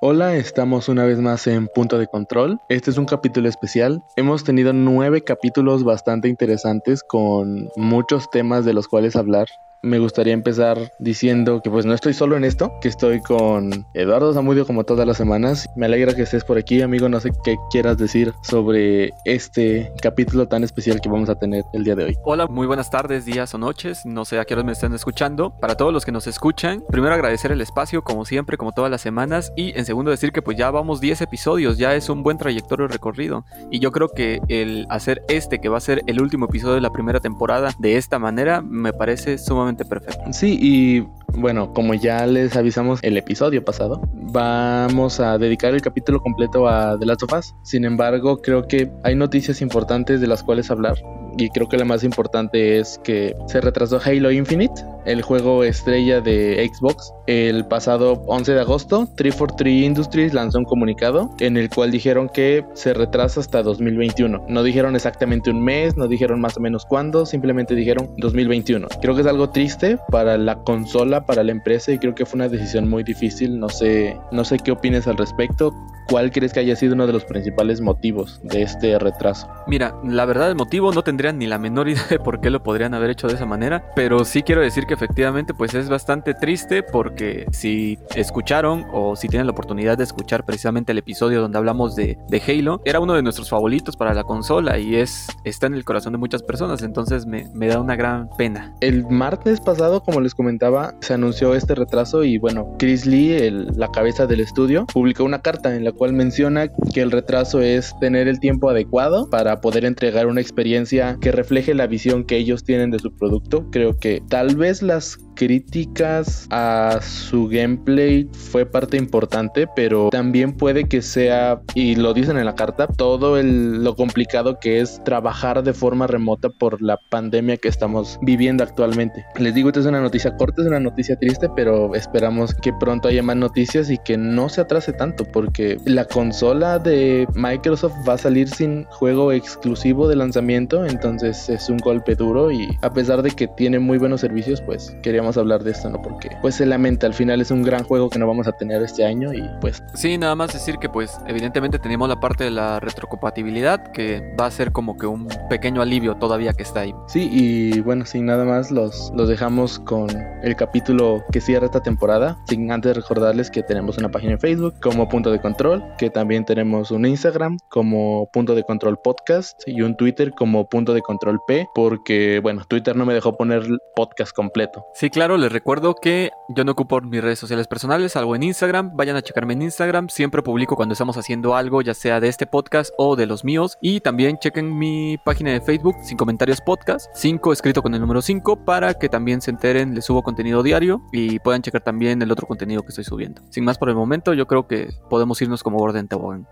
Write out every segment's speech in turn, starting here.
Hola, estamos una vez más en Punto de Control. Este es un capítulo especial. Hemos tenido nueve capítulos bastante interesantes con muchos temas de los cuales hablar me gustaría empezar diciendo que pues no estoy solo en esto, que estoy con Eduardo Zamudio como todas las semanas. Me alegra que estés por aquí, amigo. No sé qué quieras decir sobre este capítulo tan especial que vamos a tener el día de hoy. Hola, muy buenas tardes, días o noches. No sé a qué hora me están escuchando. Para todos los que nos escuchan, primero agradecer el espacio como siempre, como todas las semanas. Y en segundo decir que pues ya vamos 10 episodios, ya es un buen trayectorio recorrido. Y yo creo que el hacer este, que va a ser el último episodio de la primera temporada, de esta manera, me parece sumamente perfecto. Sí, y bueno, como ya les avisamos el episodio pasado, vamos a dedicar el capítulo completo a The Last of Us. Sin embargo, creo que hay noticias importantes de las cuales hablar y creo que la más importante es que se retrasó Halo Infinite, el juego estrella de Xbox. El pasado 11 de agosto, 343 Industries lanzó un comunicado en el cual dijeron que se retrasa hasta 2021. No dijeron exactamente un mes, no dijeron más o menos cuándo, simplemente dijeron 2021. Creo que es algo triste para la consola, para la empresa y creo que fue una decisión muy difícil. No sé, no sé qué opinas al respecto. ¿Cuál crees que haya sido uno de los principales motivos de este retraso? Mira, la verdad el motivo no tendría ni la menor idea de por qué lo podrían haber hecho de esa manera, pero sí quiero decir que efectivamente pues es bastante triste porque si escucharon o si tienen la oportunidad de escuchar precisamente el episodio donde hablamos de, Halo, era uno de nuestros favoritos para la consola y es está en el corazón de muchas personas, entonces me, me da una gran pena. El martes pasado, como les comentaba, se anunció este retraso y bueno, Chris Lee, la cabeza del estudio, publicó una carta en la cual menciona que el retraso es tener el tiempo adecuado para poder entregar una experiencia que refleje la visión que ellos tienen de su producto. Creo que tal vez las críticas a su gameplay fue parte importante, pero también puede que sea, y lo dicen en la carta, todo lo complicado que es trabajar de forma remota por la pandemia que estamos viviendo actualmente. Les digo, esta es una noticia corta, es una noticia triste, pero esperamos que pronto haya más noticias y que no se atrase tanto, porque la consola de Microsoft va a salir sin juego exclusivo de lanzamiento, entonces es un golpe duro y a pesar de que tiene muy buenos servicios, pues queríamos hablar de esto, ¿no? Porque pues se lamenta, al final es un gran juego que no vamos a tener este año y pues... Sí, nada más decir que pues evidentemente tenemos la parte de la retrocompatibilidad que va a ser como que un pequeño alivio todavía que está ahí. Sí, y bueno, sin nada más los, los dejamos con el capítulo que cierra esta temporada, sin antes recordarles que tenemos una página en Facebook como Punto de Control, que también tenemos un Instagram como Punto de Control Podcast y un Twitter como Punto de Control P, porque bueno, Twitter no me dejó poner podcast completo. Sí, claro, les recuerdo que yo no ocupo mis redes sociales personales, algo en Instagram. Vayan a checarme en Instagram. Siempre publico cuando estamos haciendo algo, ya sea de este podcast o de los míos. Y también chequen mi página de Facebook, Sin Comentarios Podcast, 5 escrito con el número 5, para que también se enteren, les subo contenido diario y puedan checar también el otro contenido que estoy subiendo. Sin más por el momento, yo creo que podemos irnos como orden tobogán.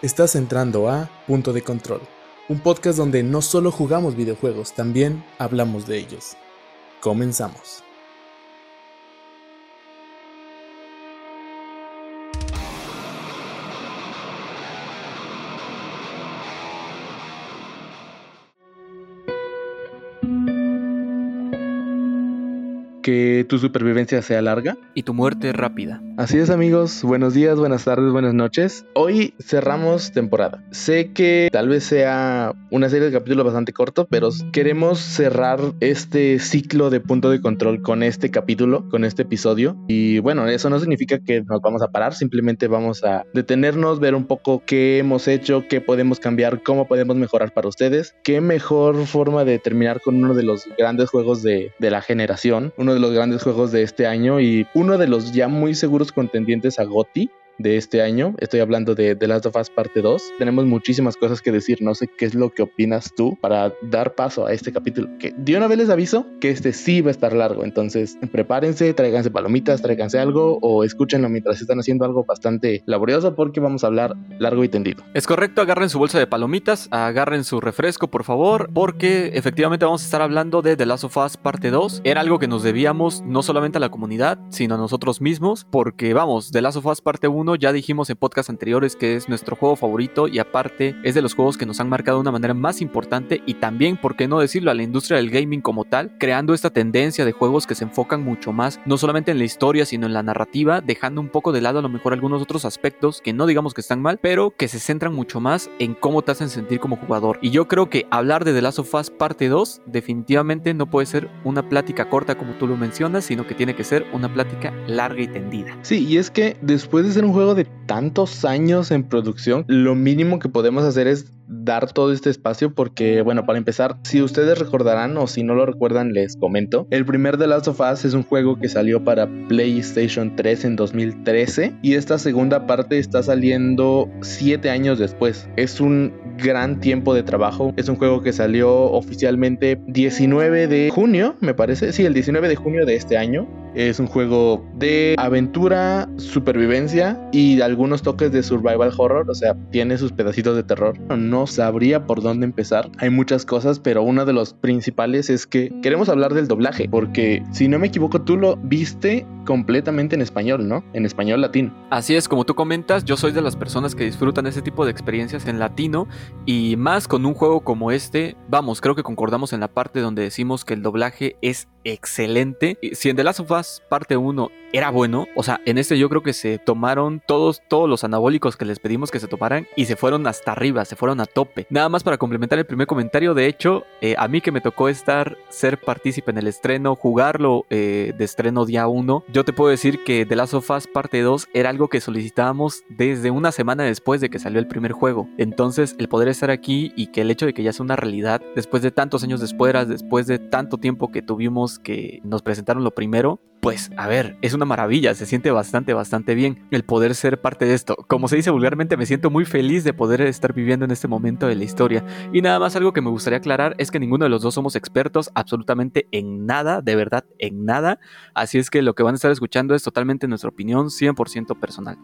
Estás entrando a Punto de Control, un podcast donde no solo jugamos videojuegos, también hablamos de ellos. Comenzamos. Que tu supervivencia sea larga y tu muerte rápida. Así es amigos, buenos días, buenas tardes, buenas noches. Hoy cerramos temporada. Sé que tal vez sea una serie de capítulos bastante corto, pero queremos cerrar este ciclo de punto de control con este capítulo, con este episodio. Y bueno, eso no significa que nos vamos a parar, simplemente vamos a detenernos, ver un poco qué hemos hecho, qué podemos cambiar, cómo podemos mejorar para ustedes. Qué mejor forma de terminar con uno de los grandes juegos de, de la generación, uno de los grandes juegos de este año y uno de los ya muy seguros contendientes a GOTI de este año. Estoy hablando de The Last of Us parte 2. Tenemos muchísimas cosas que decir. No sé qué es lo que opinas tú para dar paso a este capítulo. Que de una vez les aviso que este sí va a estar largo. Entonces prepárense, tráiganse palomitas, tráiganse algo o escúchenlo mientras están haciendo algo bastante laborioso porque vamos a hablar largo y tendido. Es correcto, agarren su bolsa de palomitas, agarren su refresco por favor porque efectivamente vamos a estar hablando de The Last of Us parte 2. Era algo que nos debíamos no solamente a la comunidad, sino a nosotros mismos porque vamos, The Last of Us parte 1 ya dijimos en podcasts anteriores que es nuestro juego favorito y aparte es de los juegos que nos han marcado de una manera más importante y también, por qué no decirlo, a la industria del gaming como tal, creando esta tendencia de juegos que se enfocan mucho más, no solamente en la historia, sino en la narrativa, dejando un poco de lado a lo mejor algunos otros aspectos que no digamos que están mal, pero que se centran mucho más en cómo te hacen sentir como jugador. Y yo creo que hablar de The Last of Us parte 2 definitivamente no puede ser una plática corta como tú lo mencionas, sino que tiene que ser una plática larga y tendida. Sí, y es que después de ser un juego de tantos años en producción, lo mínimo que podemos hacer es dar todo este espacio porque, bueno, para empezar, si ustedes recordarán o si no lo recuerdan, les comento. El primer The Last of Us es un juego que salió para PlayStation 3 en 2013 y esta segunda parte está saliendo 7 años después. Es un gran tiempo de trabajo. Es un juego que salió oficialmente 19 de junio, me parece. Sí, el 19 de junio de este año. Es un juego de aventura, supervivencia y algunos toques de survival horror, o sea, tiene sus pedacitos de terror. No sabría por dónde empezar. Hay muchas cosas, pero uno de los principales es que queremos hablar del doblaje, porque si no me equivoco, tú lo viste completamente en español, ¿no? En español latino. Así es, como tú comentas, yo soy de las personas que disfrutan ese tipo de experiencias en latino y más con un juego como este, vamos, creo que concordamos en la parte donde decimos que el doblaje es excelente. Si en The Last of Us parte 1 era bueno, o sea, en este yo creo que se tomaron todos, todos los anabólicos que les pedimos que se tomaran y se fueron hasta arriba, se fueron a tope. Nada más para complementar el primer comentario, de hecho, eh, a mí que me tocó estar, ser partícipe en el estreno, jugarlo eh, de estreno día 1, yo te puedo decir que The Last of Us parte 2 era algo que solicitábamos desde una semana después de que salió el primer juego. Entonces, el poder estar aquí y que el hecho de que ya sea una realidad, después de tantos años después, después de tanto tiempo que tuvimos que nos presentaron lo primero, pues a ver, es una maravilla, se siente bastante, bastante bien el poder ser parte de esto. Como se dice vulgarmente, me siento muy feliz de poder estar viviendo en este momento de la historia. Y nada más algo que me gustaría aclarar es que ninguno de los dos somos expertos absolutamente en nada, de verdad, en nada. Así es que lo que van a estar escuchando es totalmente nuestra opinión 100% personal.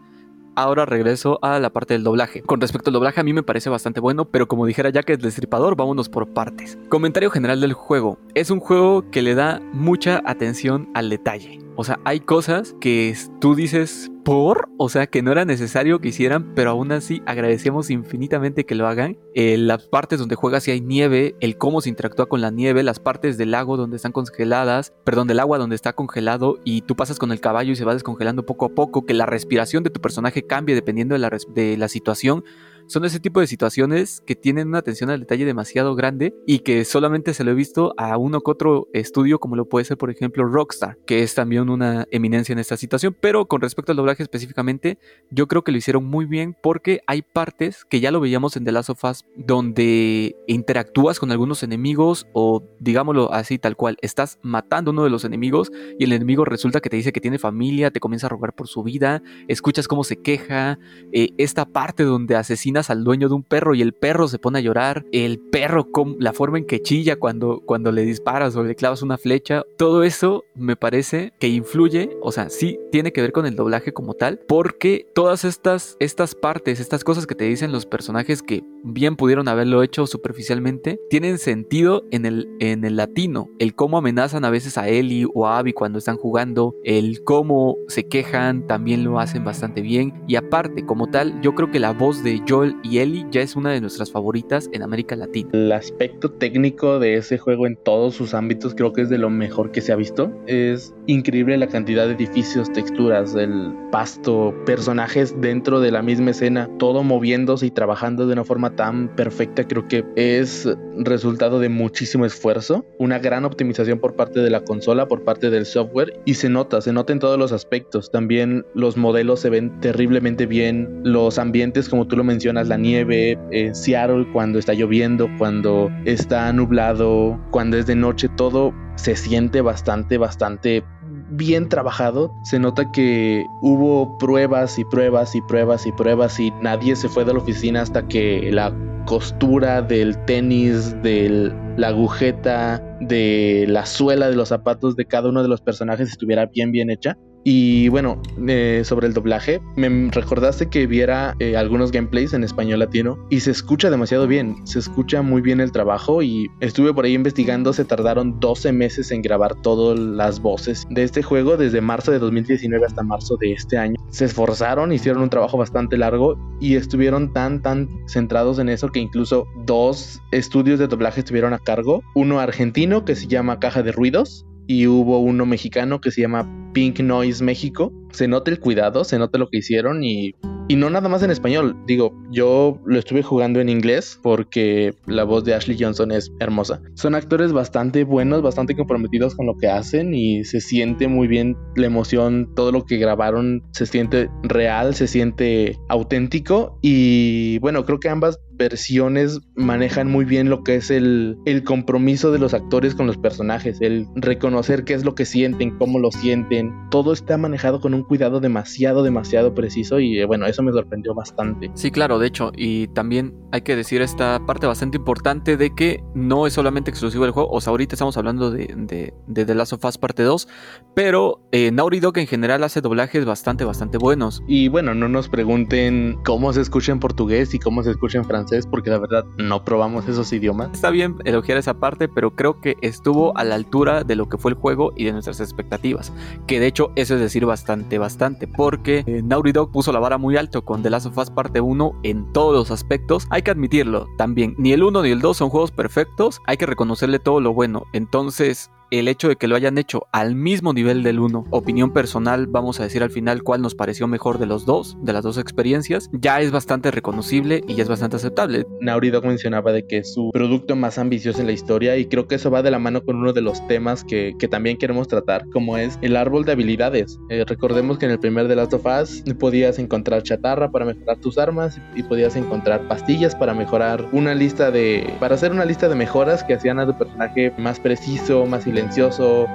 Ahora regreso a la parte del doblaje. Con respecto al doblaje, a mí me parece bastante bueno, pero como dijera Jack el Destripador, vámonos por partes. Comentario general del juego. Es un juego que le da mucha atención al detalle. O sea, hay cosas que tú dices por, o sea, que no era necesario que hicieran, pero aún así agradecemos infinitamente que lo hagan. Eh, las partes donde juegas si hay nieve, el cómo se interactúa con la nieve, las partes del lago donde están congeladas, perdón, del agua donde está congelado y tú pasas con el caballo y se va descongelando poco a poco, que la respiración de tu personaje cambie dependiendo de la, de la situación son ese tipo de situaciones que tienen una atención al detalle demasiado grande y que solamente se lo he visto a uno que otro estudio como lo puede ser por ejemplo Rockstar, que es también una eminencia en esta situación, pero con respecto al doblaje específicamente, yo creo que lo hicieron muy bien porque hay partes que ya lo veíamos en The Last of Us donde interactúas con algunos enemigos o digámoslo así tal cual, estás matando a uno de los enemigos y el enemigo resulta que te dice que tiene familia, te comienza a rogar por su vida, escuchas cómo se queja, eh, esta parte donde asesina al dueño de un perro y el perro se pone a llorar, el perro la forma en que chilla cuando, cuando le disparas o le clavas una flecha, todo eso me parece que influye, o sea, sí tiene que ver con el doblaje como tal, porque todas estas, estas partes, estas cosas que te dicen los personajes que bien pudieron haberlo hecho superficialmente, tienen sentido en el, en el latino, el cómo amenazan a veces a Ellie o a Abby cuando están jugando, el cómo se quejan, también lo hacen bastante bien, y aparte, como tal, yo creo que la voz de Joel y Ellie ya es una de nuestras favoritas en América Latina. El aspecto técnico de ese juego en todos sus ámbitos creo que es de lo mejor que se ha visto. Es increíble la cantidad de edificios, texturas, el pasto, personajes dentro de la misma escena, todo moviéndose y trabajando de una forma tan perfecta. Creo que es resultado de muchísimo esfuerzo, una gran optimización por parte de la consola, por parte del software y se nota, se nota en todos los aspectos. También los modelos se ven terriblemente bien, los ambientes como tú lo mencionas la nieve, en Seattle cuando está lloviendo, cuando está nublado, cuando es de noche, todo se siente bastante, bastante bien trabajado. Se nota que hubo pruebas y pruebas y pruebas y pruebas y nadie se fue de la oficina hasta que la costura del tenis, de la agujeta, de la suela de los zapatos de cada uno de los personajes estuviera bien bien hecha. Y bueno, eh, sobre el doblaje, me recordaste que viera eh, algunos gameplays en español latino y se escucha demasiado bien, se escucha muy bien el trabajo y estuve por ahí investigando, se tardaron 12 meses en grabar todas las voces de este juego desde marzo de 2019 hasta marzo de este año. Se esforzaron, hicieron un trabajo bastante largo y estuvieron tan tan centrados en eso que incluso dos estudios de doblaje estuvieron a cargo, uno argentino que se llama Caja de Ruidos y hubo uno mexicano que se llama Pink Noise México. Se nota el cuidado, se nota lo que hicieron y, y no nada más en español. Digo, yo lo estuve jugando en inglés porque la voz de Ashley Johnson es hermosa. Son actores bastante buenos, bastante comprometidos con lo que hacen y se siente muy bien la emoción, todo lo que grabaron se siente real, se siente auténtico y bueno, creo que ambas versiones manejan muy bien lo que es el, el, compromiso de los actores con los personajes, el reconocer qué es lo que sienten, cómo lo sienten. Todo está manejado con un cuidado demasiado, demasiado preciso y eh, bueno, eso me sorprendió bastante. Sí, claro, de hecho, y también hay que decir esta parte bastante importante de que no es solamente exclusivo del juego, o sea, ahorita estamos hablando de, de, de The Last of Us parte 2, pero eh, Naughty Dog en general hace doblajes bastante, bastante buenos. Y bueno, no nos pregunten cómo se escucha en portugués y cómo se escucha en francés porque la verdad no probamos esos idiomas. Está bien elogiar esa parte, pero creo que estuvo a la altura de lo que fue el juego y de nuestras expectativas. Que de hecho eso es decir bastante, bastante, porque eh, Naughty Dog puso la vara muy alto con The Last of Us parte 1 en todos los aspectos. Hay que admitirlo también, ni el 1 ni el 2 son juegos perfectos, hay que reconocerle todo lo bueno. Entonces, el hecho de que lo hayan hecho al mismo nivel del 1, opinión personal, vamos a decir al final cuál nos pareció mejor de los dos, de las dos experiencias, ya es bastante reconocible y ya es bastante aceptable. Naughty Dog mencionaba de que es su producto más ambicioso en la historia y creo que eso va de la mano con uno de los temas que, que también queremos tratar, como es el árbol de habilidades. Eh, recordemos que en el primer de Last of Us podías encontrar chatarra para mejorar tus armas y podías encontrar pastillas para mejorar una lista de... para hacer una lista de mejoras que hacían a tu personaje más preciso, más silencioso,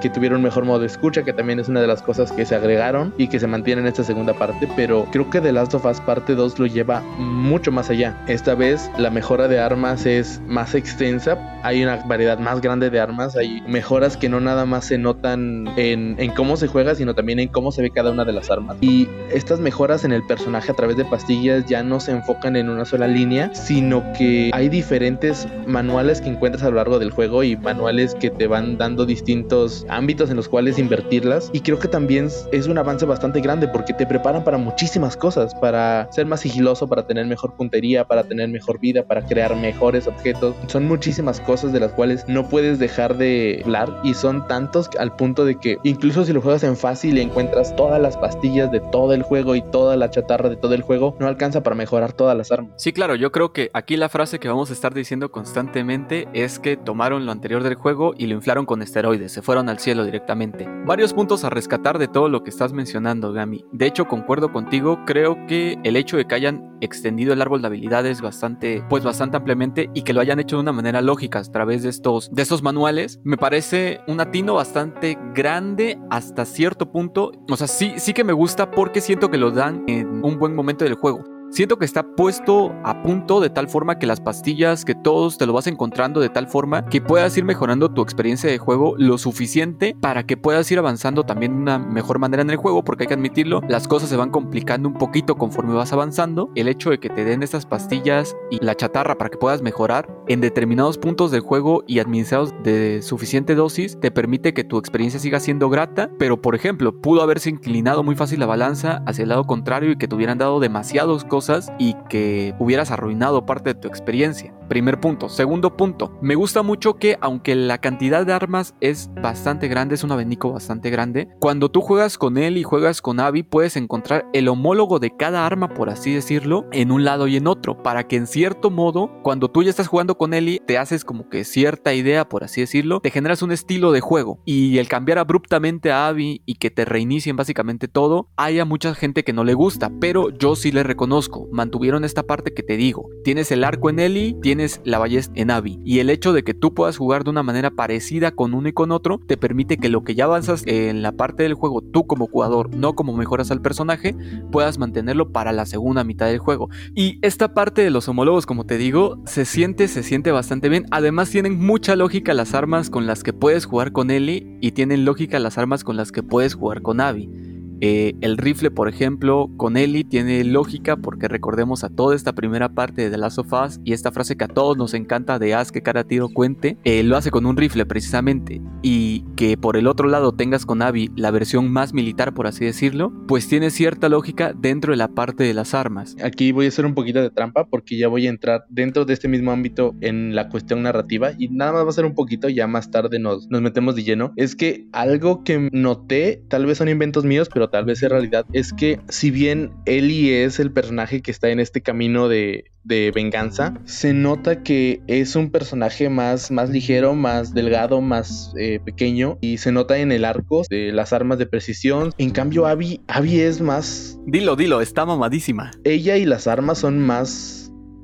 que tuviera un mejor modo de escucha, que también es una de las cosas que se agregaron y que se mantiene en esta segunda parte, pero creo que The Last of Us parte 2 lo lleva mucho más allá. Esta vez la mejora de armas es más extensa, hay una variedad más grande de armas, hay mejoras que no nada más se notan en, en cómo se juega, sino también en cómo se ve cada una de las armas. Y estas mejoras en el personaje a través de pastillas ya no se enfocan en una sola línea, sino que hay diferentes manuales que encuentras a lo largo del juego y manuales que te van dando distintos ámbitos en los cuales invertirlas. Y creo que también es un avance bastante grande porque te preparan para muchísimas cosas, para ser más sigiloso, para tener mejor puntería, para tener mejor vida, para crear mejores objetos. Son muchísimas cosas de las cuales no puedes dejar de hablar y son tantos al punto de que incluso si lo juegas en fácil y encuentras todas las pastillas de todo el juego y toda la chatarra de todo el juego, no alcanza para mejorar todas las armas. Sí, claro, yo creo que aquí la frase que vamos a estar diciendo constantemente es que tomaron lo anterior del juego y lo inflaron con este se fueron al cielo directamente. Varios puntos a rescatar de todo lo que estás mencionando, Gami. De hecho, concuerdo contigo, creo que el hecho de que hayan extendido el árbol de habilidades bastante, pues bastante ampliamente y que lo hayan hecho de una manera lógica a través de estos, de estos manuales, me parece un atino bastante grande hasta cierto punto. O sea, sí, sí que me gusta porque siento que lo dan en un buen momento del juego. Siento que está puesto a punto de tal forma que las pastillas, que todos te lo vas encontrando de tal forma que puedas ir mejorando tu experiencia de juego lo suficiente para que puedas ir avanzando también de una mejor manera en el juego, porque hay que admitirlo, las cosas se van complicando un poquito conforme vas avanzando. El hecho de que te den estas pastillas y la chatarra para que puedas mejorar en determinados puntos del juego y administrados de suficiente dosis te permite que tu experiencia siga siendo grata, pero por ejemplo, pudo haberse inclinado muy fácil la balanza hacia el lado contrario y que te hubieran dado demasiados cosas y que hubieras arruinado parte de tu experiencia. Primer punto. Segundo punto. Me gusta mucho que aunque la cantidad de armas es bastante grande, es un abanico bastante grande, cuando tú juegas con él y juegas con Abby puedes encontrar el homólogo de cada arma, por así decirlo, en un lado y en otro, para que en cierto modo, cuando tú ya estás jugando con Ellie, te haces como que cierta idea, por así decirlo, te generas un estilo de juego. Y el cambiar abruptamente a Abby y que te reinicien básicamente todo, hay a mucha gente que no le gusta, pero yo sí le reconozco Mantuvieron esta parte que te digo. Tienes el arco en Ellie, tienes la ballesta en Abby. Y el hecho de que tú puedas jugar de una manera parecida con uno y con otro, te permite que lo que ya avanzas en la parte del juego, tú como jugador, no como mejoras al personaje, puedas mantenerlo para la segunda mitad del juego. Y esta parte de los homólogos, como te digo, se siente, se siente bastante bien. Además tienen mucha lógica las armas con las que puedes jugar con Ellie y tienen lógica las armas con las que puedes jugar con Abby. Eh, el rifle, por ejemplo, con Ellie tiene lógica porque recordemos a toda esta primera parte de The Last of Us y esta frase que a todos nos encanta de haz que cara tiro cuente, eh, lo hace con un rifle precisamente. Y que por el otro lado tengas con Abby la versión más militar, por así decirlo, pues tiene cierta lógica dentro de la parte de las armas. Aquí voy a hacer un poquito de trampa porque ya voy a entrar dentro de este mismo ámbito en la cuestión narrativa y nada más va a ser un poquito, ya más tarde nos, nos metemos de lleno. Es que algo que noté, tal vez son inventos míos, pero tal vez es realidad, es que si bien Ellie es el personaje que está en este camino de, de venganza, se nota que es un personaje más, más ligero, más delgado, más eh, pequeño y se nota en el arco de las armas de precisión. En cambio, Abby, Abby es más... Dilo, dilo, está mamadísima. Ella y las armas son más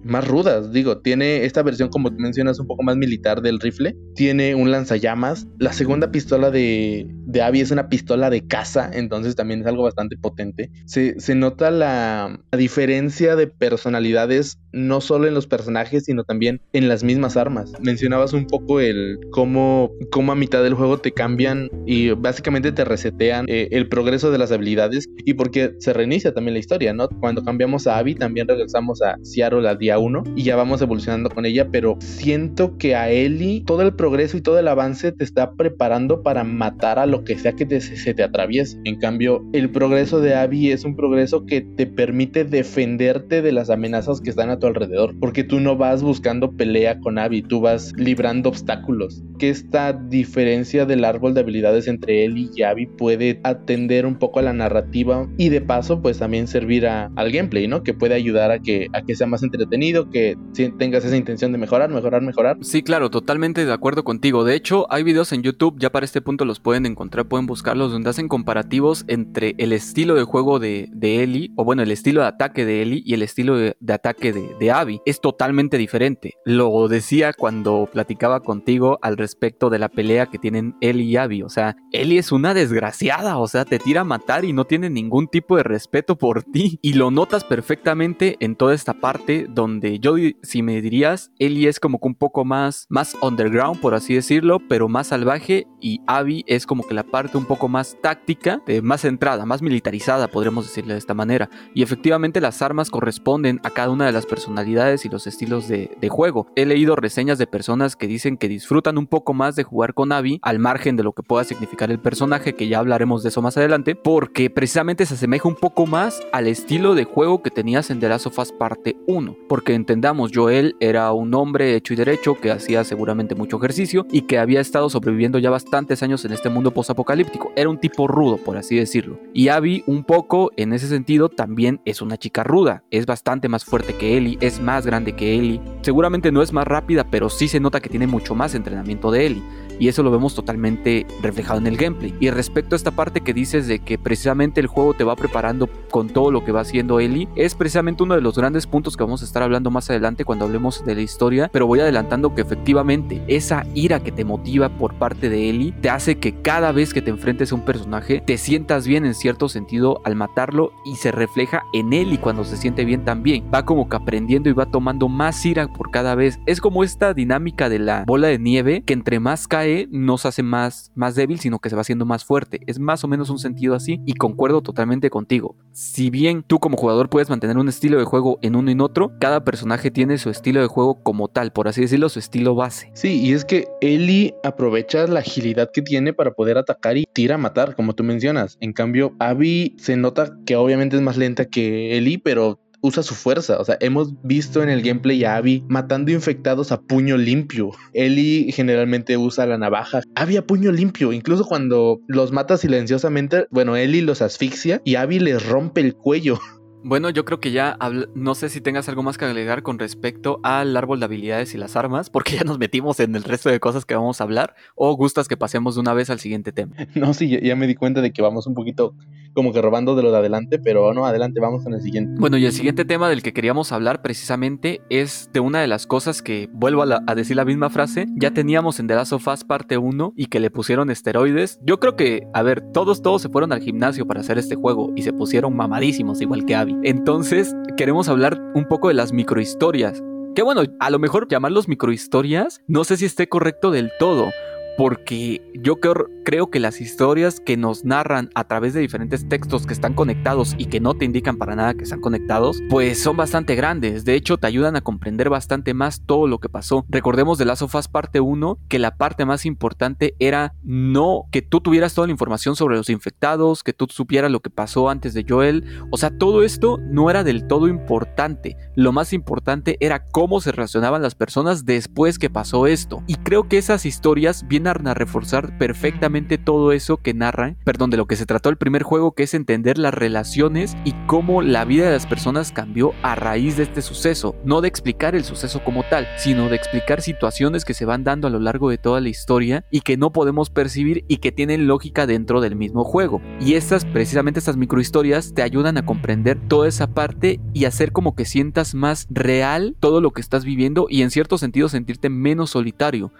más rudas. Digo, tiene esta versión, como mencionas, un poco más militar del rifle. Tiene un lanzallamas. La segunda pistola de, de Abby es una pistola de caza, entonces también es algo bastante potente. Se, se nota la, diferencia de personalidades, no solo en los personajes, sino también en las mismas armas. Mencionabas un poco el cómo, cómo a mitad del juego te cambian y básicamente te resetean eh, el progreso de las habilidades y porque se reinicia también la historia, ¿no? Cuando cambiamos a Abby, también regresamos a Seattle al día uno y ya vamos evolucionando con ella, pero siento que a Ellie todo el progreso y todo el avance te está preparando para matar a lo que sea que te, se te atraviese. En cambio, el progreso de Abby es un progreso que te permite defenderte de las amenazas que están a tu alrededor, porque tú no vas buscando pelea con Abby, tú vas librando obstáculos. Que esta diferencia del árbol de habilidades entre Ellie y Abby puede atender un poco a la narrativa y de paso pues también servir a, al gameplay, ¿no? Que puede ayudar a que, a que sea más entretenido que tengas esa intención de mejorar, mejorar, mejorar. Sí, claro, totalmente de acuerdo contigo. De hecho, hay videos en YouTube, ya para este punto los pueden encontrar, pueden buscarlos, donde hacen comparativos entre el estilo de juego de, de Ellie, o bueno, el estilo de ataque de Ellie y el estilo de, ataque de, de Abby. Es totalmente diferente. Lo decía cuando platicaba contigo al respecto de la pelea que tienen Ellie y Abby. O sea, Ellie es una desgraciada, o sea, te tira a matar y no tiene ningún tipo de respeto por ti. Y lo notas perfectamente en toda esta parte donde donde yo, si me dirías, Ellie es como que un poco más, más underground, por así decirlo, pero más salvaje, y Abby es como que la parte un poco más táctica, más centrada, más militarizada, podríamos decirle de esta manera. Y efectivamente las armas corresponden a cada una de las personalidades y los estilos de, juego. He leído reseñas de personas que dicen que disfrutan un poco más de jugar con Abby, al margen de lo que pueda significar el personaje, que ya hablaremos de eso más adelante, porque precisamente se asemeja un poco más al estilo de juego que tenías en The Last of Us parte 1 porque entendamos, Joel era un hombre hecho y derecho que hacía seguramente mucho ejercicio y que había estado sobreviviendo ya bastantes años en este mundo posapocalíptico. Era un tipo rudo, por así decirlo. Y Abby, un poco en ese sentido, también es una chica ruda. Es bastante más fuerte que Ellie, es más grande que Ellie. Seguramente no es más rápida, pero sí se nota que tiene mucho más entrenamiento de Ellie y eso lo vemos totalmente reflejado en el gameplay. Y respecto a esta parte que dices de que precisamente el juego te va preparando con todo lo que va haciendo Ellie, es precisamente uno de los grandes puntos que vamos a estar hablando más adelante cuando hablemos de la historia, pero voy adelantando que efectivamente esa ira que te motiva por parte de Ellie te hace que cada vez que te enfrentes a un personaje te sientas bien en cierto sentido al matarlo y se refleja en Ellie cuando se siente bien también. Va como que aprendiendo y va tomando más ira por cada vez. Es como esta dinámica de la bola de nieve que entre más cae no se hace más, más débil, sino que se va haciendo más fuerte. Es más o menos un sentido así y concuerdo totalmente contigo. Si bien tú como jugador puedes mantener un estilo de juego en uno y en otro, cada personaje tiene su estilo de juego como tal, por así decirlo, su estilo base. Sí, y es que Ellie aprovecha la agilidad que tiene para poder atacar y tira a matar, como tú mencionas. En cambio, Abby se nota que obviamente es más lenta que Ellie, pero usa su fuerza. O sea, hemos visto en el gameplay a Abby matando infectados a puño limpio. Ellie generalmente usa la navaja. Abby a puño limpio. Incluso cuando los mata silenciosamente, bueno, Ellie los asfixia y Abby les rompe el cuello. Bueno, yo creo que ya no sé si tengas algo más que agregar con respecto al árbol de habilidades y las armas, porque ya nos metimos en el resto de cosas que vamos a hablar, o gustas que pasemos de una vez al siguiente tema. No, sí, ya, me di cuenta de que vamos un poquito como que robando de lo de adelante, pero no, adelante, vamos con el siguiente. Bueno, y el siguiente tema del que queríamos hablar precisamente es de una de las cosas que, vuelvo a, a decir la misma frase, ya teníamos en The Last of Us parte 1 y que le pusieron esteroides. Yo creo que, a ver, todos, todos se fueron al gimnasio para hacer este juego y se pusieron mamadísimos, igual que Entonces, queremos hablar un poco de las microhistorias. Que bueno, a lo mejor llamarlos microhistorias, no sé si esté correcto del todo, porque yo creo, que las historias que nos narran a través de diferentes textos que están conectados y que no te indican para nada que están conectados, pues son bastante grandes. De hecho, te ayudan a comprender bastante más todo lo que pasó. Recordemos de Last of parte 1 que la parte más importante era no que tú tuvieras toda la información sobre los infectados, que tú supieras lo que pasó antes de Joel. O sea, todo esto no era del todo importante. Lo más importante era cómo se relacionaban las personas después que pasó esto. Y creo que esas historias vienen a reforzar perfectamente todo eso que narran, perdón, de lo que se trató el primer juego, que es entender las relaciones y cómo la vida de las personas cambió a raíz de este suceso. No de explicar el suceso como tal, sino de explicar situaciones que se van dando a lo largo de toda la historia y que no podemos percibir y que tienen lógica dentro del mismo juego. Y estas, precisamente estas microhistorias, te ayudan a comprender toda esa parte y hacer como que sientas más real todo lo que estás viviendo y en cierto sentido sentirte menos solitario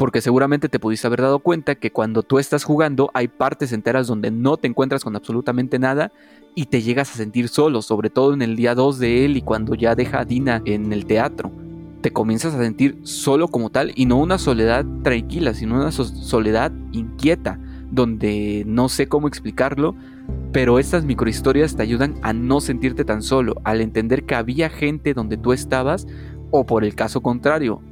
porque seguramente te pudiste haber dado cuenta que cuando tú estás jugando hay partes enteras donde no te encuentras con absolutamente nada y te llegas a sentir solo, sobre todo en el día 2 de él y cuando ya deja a Dina en el teatro. Te comienzas a sentir solo como tal y no una soledad tranquila, sino una soledad inquieta, donde no sé cómo explicarlo, pero estas microhistorias te ayudan a no sentirte tan solo, al entender que había gente donde tú estabas, o por el caso contrario,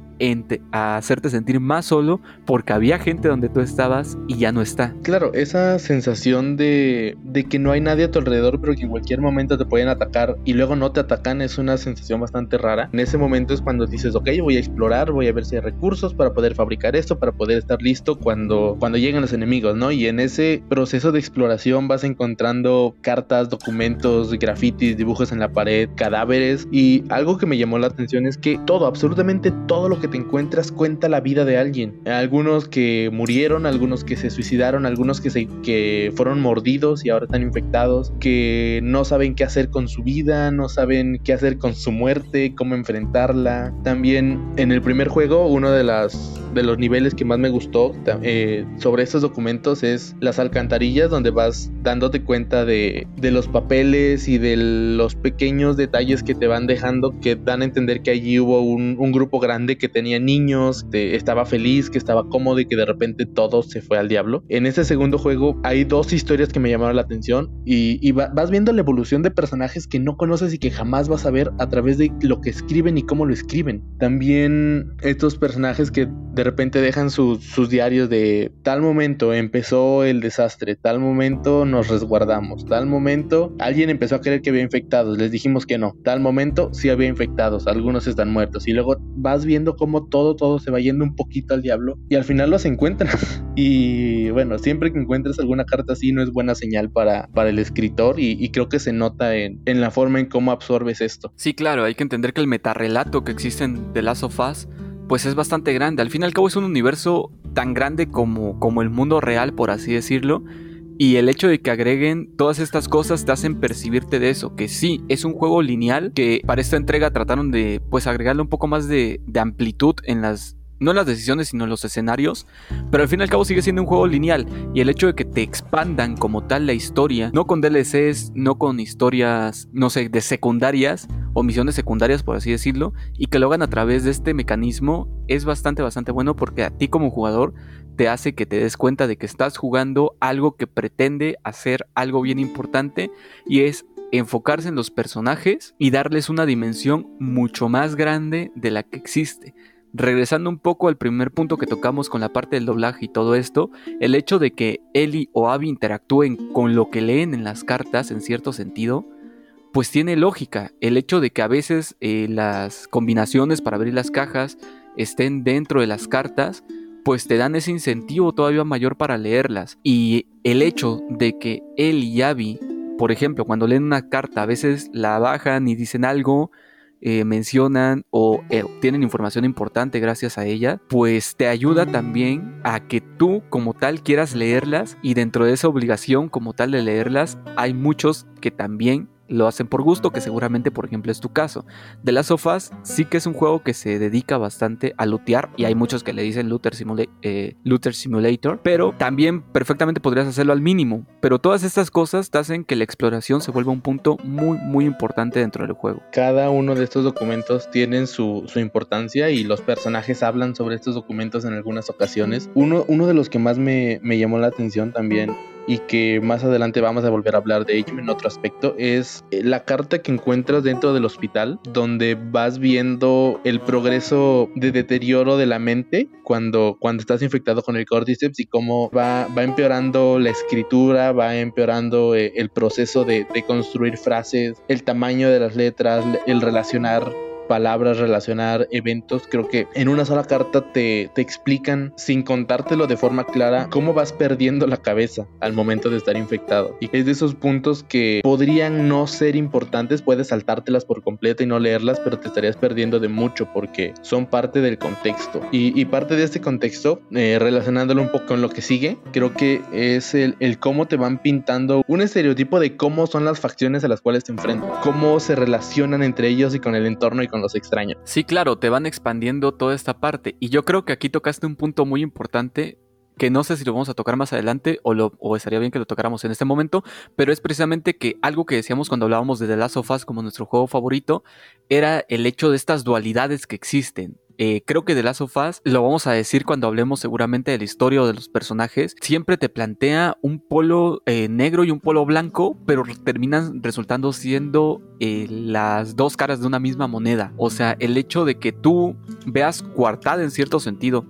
a hacerte sentir más solo porque había gente donde tú estabas y ya no está. Claro, esa sensación de, de que no hay nadie a tu alrededor, pero que en cualquier momento te pueden atacar y luego no te atacan es una sensación bastante rara. En ese momento es cuando dices, ok, voy a explorar, voy a ver si hay recursos para poder fabricar esto, para poder estar listo cuando, cuando lleguen los enemigos, ¿no? Y en ese proceso de exploración vas encontrando cartas, documentos, grafitis, dibujos en la pared, cadáveres y algo que me llamó la atención es que todo, absolutamente todo lo que te encuentras cuenta la vida de alguien. Algunos que murieron, algunos que se suicidaron, algunos que, se, que fueron mordidos y ahora están infectados, que no saben qué hacer con su vida, no saben qué hacer con su muerte, cómo enfrentarla. También en el primer juego, uno de, las, de los niveles que más me gustó eh, sobre estos documentos es las alcantarillas donde vas dándote cuenta de, de los papeles y de los pequeños detalles que te van dejando que dan a entender que allí hubo un, un grupo grande que te tenía niños, estaba feliz, que estaba cómodo y que de repente todo se fue al diablo. En ese segundo juego hay dos historias que me llamaron la atención y, vas viendo la evolución de personajes que no conoces y que jamás vas a ver a través de lo que escriben y cómo lo escriben. También estos personajes que de repente dejan sus diarios de tal momento empezó el desastre, tal momento nos resguardamos, tal momento alguien empezó a creer que había infectados, les dijimos que no, tal momento sí había infectados, algunos están muertos y luego vas viendo cómo todo, todo se va yendo un poquito al diablo y al final los encuentras. y bueno, siempre que encuentres alguna carta así no es buena señal para, para el escritor y, creo que se nota en, en, la forma en cómo absorbes esto. Sí, claro, hay que entender que el metarrelato que existe en The Last of Us pues es bastante grande. Al fin y al cabo es un universo tan grande como, como el mundo real, por así decirlo. Y el hecho de que agreguen todas estas cosas te hacen percibirte de eso, que sí, es un juego lineal, que para esta entrega trataron de pues agregarle un poco más de, de amplitud en las no en las decisiones, sino en los escenarios, pero al fin y al cabo sigue siendo un juego lineal. Y el hecho de que te expandan como tal la historia, no con DLCs, no con historias, no sé, de secundarias o misiones secundarias, por así decirlo, y que lo hagan a través de este mecanismo, es bastante, bastante bueno porque a ti como jugador te hace que te des cuenta de que estás jugando algo que pretende hacer algo bien importante y es enfocarse en los personajes y darles una dimensión mucho más grande de la que existe. Regresando un poco al primer punto que tocamos con la parte del doblaje y todo esto, el hecho de que Ellie o Abby interactúen con lo que leen en las cartas en cierto sentido, pues tiene lógica. El hecho de que a veces eh, las combinaciones para abrir las cajas estén dentro de las cartas, pues te dan ese incentivo todavía mayor para leerlas. Y el hecho de que Ellie y Abby, por ejemplo, cuando leen una carta, a veces la bajan y dicen algo eh, mencionan o eh, obtienen información importante gracias a ella, pues te ayuda también a que tú como tal quieras leerlas y dentro de esa obligación como tal de leerlas hay muchos que también lo hacen por gusto, que seguramente por ejemplo es tu caso. De las sofás sí que es un juego que se dedica bastante a lootear y hay muchos que le dicen looter, eh, looter simulator, pero también perfectamente podrías hacerlo al mínimo. Pero todas estas cosas te hacen que la exploración se vuelva un punto muy muy importante dentro del juego. Cada uno de estos documentos tienen su, importancia y los personajes hablan sobre estos documentos en algunas ocasiones. Uno, uno de los que más me, me llamó la atención también y que más adelante vamos a volver a hablar de ello en otro aspecto, es eh, la carta que encuentras dentro del hospital, donde vas viendo el progreso de deterioro de la mente cuando, cuando estás infectado con el cordyceps y cómo va, va empeorando la escritura, va empeorando eh, el proceso de, de construir frases, el tamaño de las letras, el relacionar palabras, relacionar eventos. Creo que en una sola carta te, te explican, sin contártelo de forma clara, cómo vas perdiendo la cabeza al momento de estar infectado. Y es de esos puntos que podrían no ser importantes, puedes saltártelas por completo y no leerlas, pero te estarías perdiendo de mucho porque son parte del contexto. Y, parte de este contexto, eh, relacionándolo un poco con lo que sigue, creo que es el, el cómo te van pintando un estereotipo de cómo son las facciones a las cuales te enfrentan, cómo se relacionan entre ellos y con el entorno y con los extraños. Sí, claro, te van expandiendo toda esta parte. Y yo creo que aquí tocaste un punto muy importante que no sé si lo vamos a tocar más adelante o, lo, o estaría bien que lo tocáramos en este momento, pero es precisamente que algo que decíamos cuando hablábamos de The Last of Us como nuestro juego favorito era el hecho de estas dualidades que existen. Eh, creo que The Last of Us, lo vamos a decir cuando hablemos seguramente de la historia o de los personajes, siempre te plantea un polo eh, negro y un polo blanco, pero terminan resultando siendo eh, las dos caras de una misma moneda. O sea, el hecho de que tú veas coartada en cierto sentido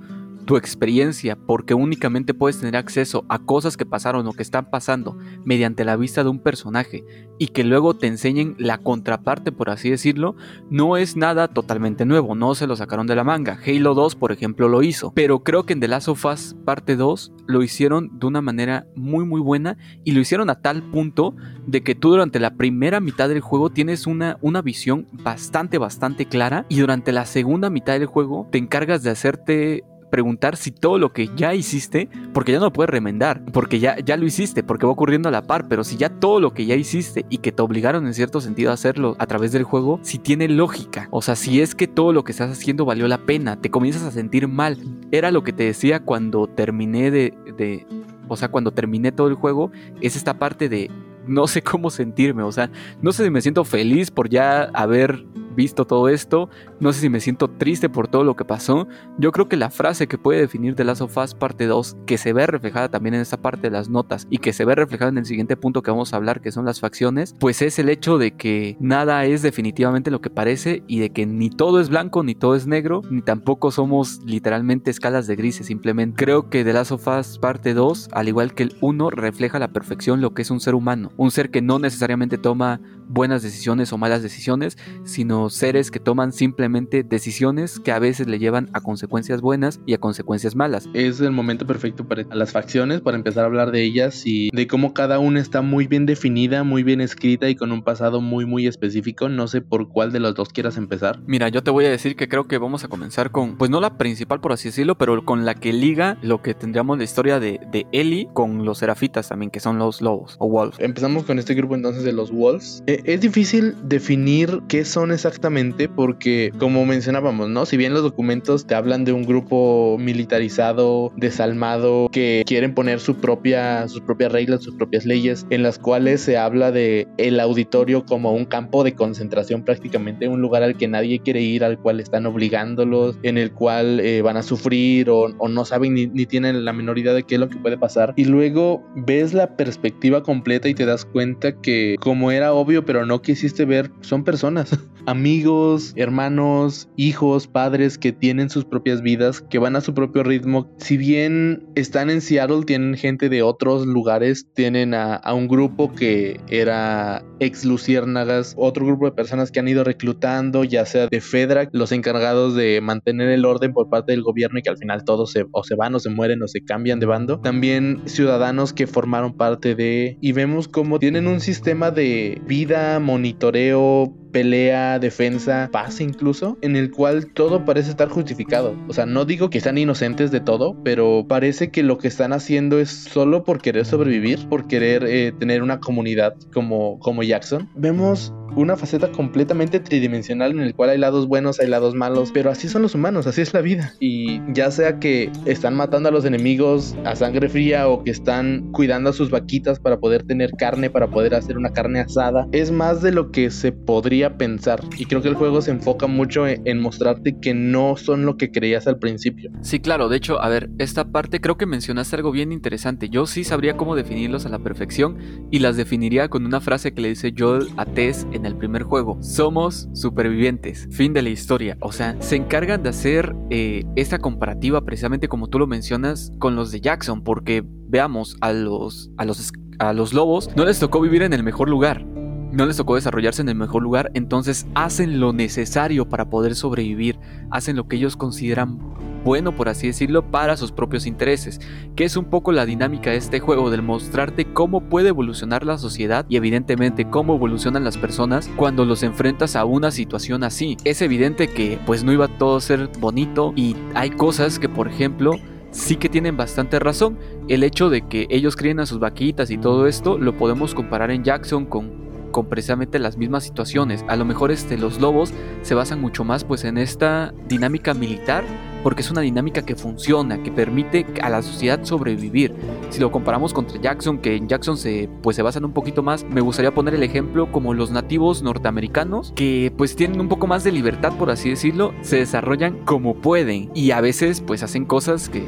tu experiencia, porque únicamente puedes tener acceso a cosas que pasaron o que están pasando mediante la vista de un personaje y que luego te enseñen la contraparte, por así decirlo, no es nada totalmente nuevo, no se lo sacaron de la manga. Halo 2, por ejemplo, lo hizo, pero creo que en The Last of Us parte 2 lo hicieron de una manera muy muy buena y lo hicieron a tal punto de que tú durante la primera mitad del juego tienes una, una visión bastante bastante clara y durante la segunda mitad del juego te encargas de hacerte preguntar si todo lo que ya hiciste, porque ya no lo puedes remendar, porque ya, ya lo hiciste, porque va ocurriendo a la par, pero si ya todo lo que ya hiciste y que te obligaron en cierto sentido a hacerlo a través del juego, si tiene lógica, o sea, si es que todo lo que estás haciendo valió la pena, te comienzas a sentir mal. Era lo que te decía cuando terminé de, de o sea, cuando terminé todo el juego, es esta parte de no sé cómo sentirme, o sea, no sé si me siento feliz por ya haber visto todo esto, no sé si me siento triste por todo lo que pasó. Yo creo que la frase que puede definir The Last of Us parte 2, que se ve reflejada también en esta parte de las notas y que se ve reflejada en el siguiente punto que vamos a hablar, que son las facciones, pues es el hecho de que nada es definitivamente lo que parece y de que ni todo es blanco, ni todo es negro, ni tampoco somos literalmente escalas de grises, simplemente. Creo que The Last of Us parte 2, al igual que el 1, refleja a la perfección lo que es un ser humano, un ser que no necesariamente toma buenas decisiones o malas decisiones, sino seres que toman simplemente decisiones que a veces le llevan a consecuencias buenas y a consecuencias malas. Es el momento perfecto para las facciones, para empezar a hablar de ellas y de cómo cada una está muy bien definida, muy bien escrita y con un pasado muy muy específico. No sé por cuál de los dos quieras empezar. Mira, yo te voy a decir que creo que vamos a comenzar con, pues no la principal por así decirlo, pero con la que liga lo que tendríamos la historia de, de Ellie con los serafitas también, que son los lobos o wolves. Empezamos con este grupo entonces de los wolves. Eh, es difícil definir qué son exactamente porque, como mencionábamos, ¿no? Si bien los documentos te hablan de un grupo militarizado, desalmado, que quieren poner su propia, sus propias reglas, sus propias leyes, en las cuales se habla de el auditorio como un campo de concentración prácticamente, un lugar al que nadie quiere ir, al cual están obligándolos, en el cual eh, van a sufrir o, no saben ni, ni tienen la menor idea de qué es lo que puede pasar. Y luego ves la perspectiva completa y te das cuenta que como era obvio, pero no quisiste ver, son personas, amigos, hermanos, hijos, padres que tienen sus propias vidas, que van a su propio ritmo. Si bien están en Seattle, tienen gente de otros lugares, tienen a, un grupo que era ex luciérnagas, otro grupo de personas que han ido reclutando, ya sea de Fedra, los encargados de mantener el orden por parte del gobierno y que al final todos se, o se van o se mueren o se cambian de bando. También ciudadanos que formaron parte de, y vemos como tienen un sistema de vida, monitoreo, pelea, defensa, paz incluso, en el cual todo parece estar justificado. O sea, no digo que están inocentes de todo, pero parece que lo que están haciendo es solo por querer sobrevivir, por querer eh, tener una comunidad como, como Jackson. Vemos una faceta completamente tridimensional en el cual hay lados buenos, hay lados malos, pero así son los humanos, así es la vida. Y ya sea que están matando a los enemigos a sangre fría o que están cuidando a sus vaquitas para poder tener carne, para poder hacer una carne asada, es más de lo que se podría pensar. Y creo que el juego se enfoca mucho en, mostrarte que no son lo que creías al principio. Sí, claro, de hecho, a ver, esta parte creo que mencionaste algo bien interesante. Yo sí sabría cómo definirlos a la perfección y las definiría con una frase que le dice Joel a Tess el primer juego. Somos supervivientes. Fin de la historia. O sea, se encargan de hacer eh, esta comparativa precisamente como tú lo mencionas con los de Jackson. Porque veamos, a los, a los, a los lobos no les tocó vivir en el mejor lugar no les tocó desarrollarse en el mejor lugar, entonces hacen lo necesario para poder sobrevivir, hacen lo que ellos consideran bueno, por así decirlo, para sus propios intereses, que es un poco la dinámica de este juego, del mostrarte cómo puede evolucionar la sociedad y evidentemente cómo evolucionan las personas cuando los enfrentas a una situación así. Es evidente que pues no iba todo a ser bonito y hay cosas que por ejemplo sí que tienen bastante razón. El hecho de que ellos críen a sus vaquitas y todo esto lo podemos comparar en Jackson con con precisamente las mismas situaciones. A lo mejor este, los lobos se basan mucho más pues en esta dinámica militar porque es una dinámica que funciona, que permite a la sociedad sobrevivir. Si lo comparamos contra Jackson, que en Jackson se, pues, se basan un poquito más, me gustaría poner el ejemplo como los nativos norteamericanos, que pues tienen un poco más de libertad, por así decirlo, se desarrollan como pueden y a veces pues hacen cosas que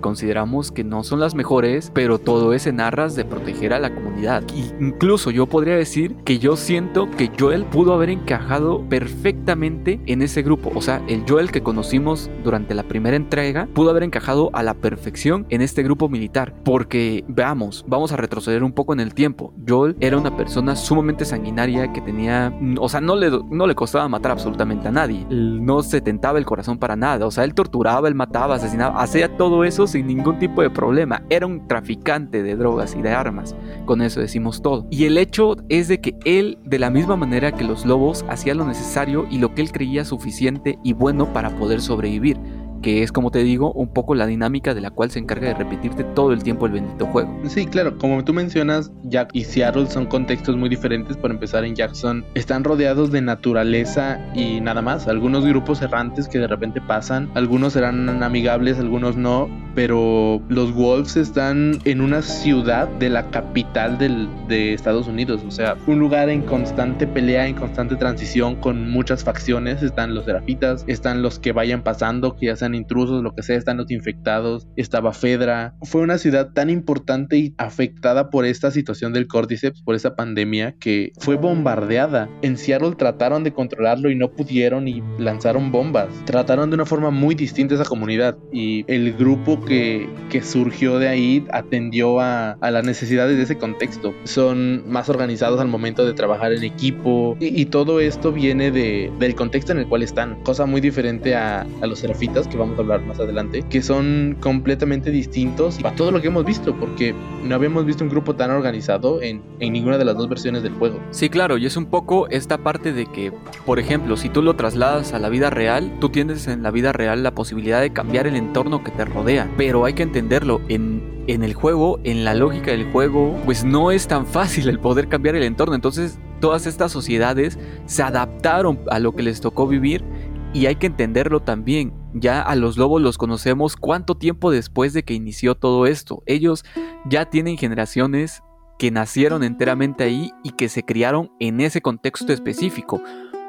consideramos que no son las mejores, pero todo es en arras de proteger a la comunidad. incluso yo podría decir que yo siento que Joel pudo haber encajado perfectamente en ese grupo. O sea, el Joel que conocimos durante la primera entrega pudo haber encajado a la perfección en este grupo militar. Porque, veamos, vamos a retroceder un poco en el tiempo. Joel era una persona sumamente sanguinaria que tenía, o sea, no le, no le costaba matar absolutamente a nadie. No se tentaba el corazón para nada. O sea, él torturaba, él mataba, asesinaba, hacía todo eso sin ningún tipo de problema. Era un traficante de drogas y de armas. Con eso decimos todo. Y el hecho es de que él, de la misma manera que los lobos, hacía lo necesario y lo que él creía suficiente y bueno para poder sobrevivir que es como te digo un poco la dinámica de la cual se encarga de repetirte todo el tiempo el bendito juego. Sí, claro, como tú mencionas, Jack y Seattle son contextos muy diferentes. Por empezar, en Jackson están rodeados de naturaleza y nada más. Algunos grupos errantes que de repente pasan, algunos serán amigables, algunos no, pero los Wolves están en una ciudad de la capital del, de Estados Unidos, o sea, un lugar en constante pelea, en constante transición con muchas facciones. Están los serafitas, están los que vayan pasando, que ya sean intrusos, lo que sea, están los infectados, estaba Fedra. Fue una ciudad tan importante y afectada por esta situación del Cordyceps, por esa pandemia, que fue bombardeada. En Seattle trataron de controlarlo y no pudieron y lanzaron bombas. Trataron de una forma muy distinta esa comunidad y el grupo que, que surgió de ahí atendió a, a, las necesidades de ese contexto. Son más organizados al momento de trabajar en equipo y, todo esto viene de, del contexto en el cual están. Cosa muy diferente a, a los serafitas que vamos a hablar más adelante, que son completamente distintos a todo lo que hemos visto, porque no habíamos visto un grupo tan organizado en, en ninguna de las dos versiones del juego. Sí, claro, y es un poco esta parte de que, por ejemplo, si tú lo trasladas a la vida real, tú tienes en la vida real la posibilidad de cambiar el entorno que te rodea, pero hay que entenderlo, en, en el juego, en la lógica del juego, pues no es tan fácil el poder cambiar el entorno, entonces todas estas sociedades se adaptaron a lo que les tocó vivir y hay que entenderlo también. Ya a los lobos los conocemos cuánto tiempo después de que inició todo esto. Ellos ya tienen generaciones que nacieron enteramente ahí y que se criaron en ese contexto específico.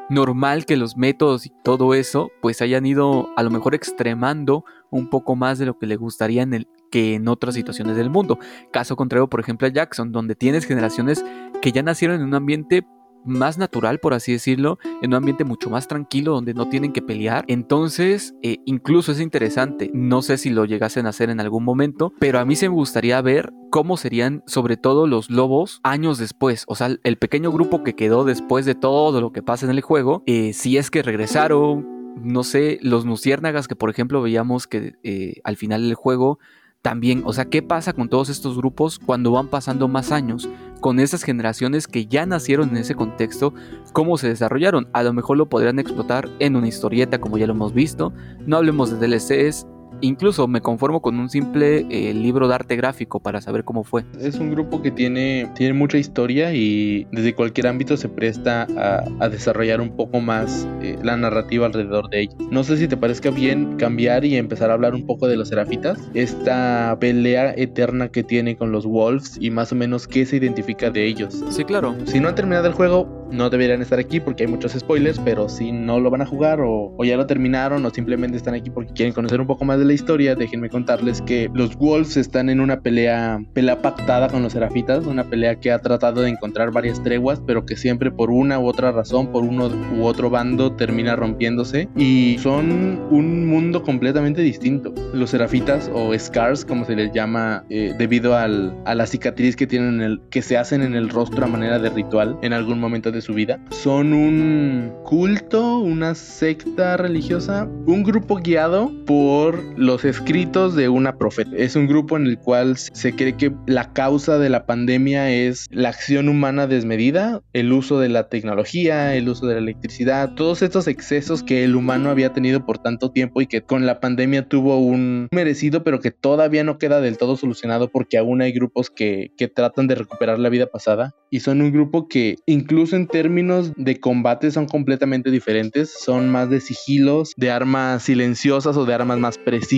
Normal que los métodos y todo eso pues hayan ido a lo mejor extremando un poco más de lo que le gustaría en el, que en otras situaciones del mundo. Caso contrario, por ejemplo, a Jackson, donde tienes generaciones que ya nacieron en un ambiente más natural, por así decirlo, en un ambiente mucho más tranquilo donde no tienen que pelear. Entonces, eh, incluso es interesante, no sé si lo llegasen a hacer en algún momento, pero a mí se me gustaría ver cómo serían sobre todo los lobos años después, o sea, el pequeño grupo que quedó después de todo lo que pasa en el juego, eh, si es que regresaron, no sé, los luciérnagas que por ejemplo veíamos que eh, al final del juego también, o sea, ¿qué pasa con todos estos grupos cuando van pasando más años? Con esas generaciones que ya nacieron en ese contexto, cómo se desarrollaron. A lo mejor lo podrían explotar en una historieta como ya lo hemos visto. No hablemos de DLCs, Incluso me conformo con un simple eh, libro de arte gráfico para saber cómo fue. Es un grupo que tiene, tiene mucha historia y desde cualquier ámbito se presta a, desarrollar un poco más eh, la narrativa alrededor de ellos. No sé si te parezca bien cambiar y empezar a hablar un poco de los serafitas. Esta pelea eterna que tiene con los wolves y más o menos qué se identifica de ellos. Sí, claro. Si no han terminado el juego, no deberían estar aquí porque hay muchos spoilers, pero si no lo van a jugar o, o ya lo terminaron o simplemente están aquí porque quieren conocer un poco más de historia, déjenme contarles que los Wolves están en una pelea, pelea pactada con los Serafitas, una pelea que ha tratado de encontrar varias treguas, pero que siempre por una u otra razón, por uno u otro bando, termina rompiéndose. Y son un mundo completamente distinto. Los Serafitas o Scars, como se les llama, eh, debido al, a la cicatriz que tienen el, que se hacen en el rostro a manera de ritual en algún momento de su vida, son un culto, una secta religiosa, un grupo guiado por los escritos de una profeta. Es un grupo en el cual se cree que la causa de la pandemia es la acción humana desmedida, el uso de la tecnología, el uso de la electricidad, todos estos excesos que el humano había tenido por tanto tiempo y que con la pandemia tuvo un merecido, pero que todavía no queda del todo solucionado porque aún hay grupos que, que tratan de recuperar la vida pasada. Y son un grupo que incluso en términos de combate son completamente diferentes, son más de sigilos, de armas silenciosas o de armas más precisas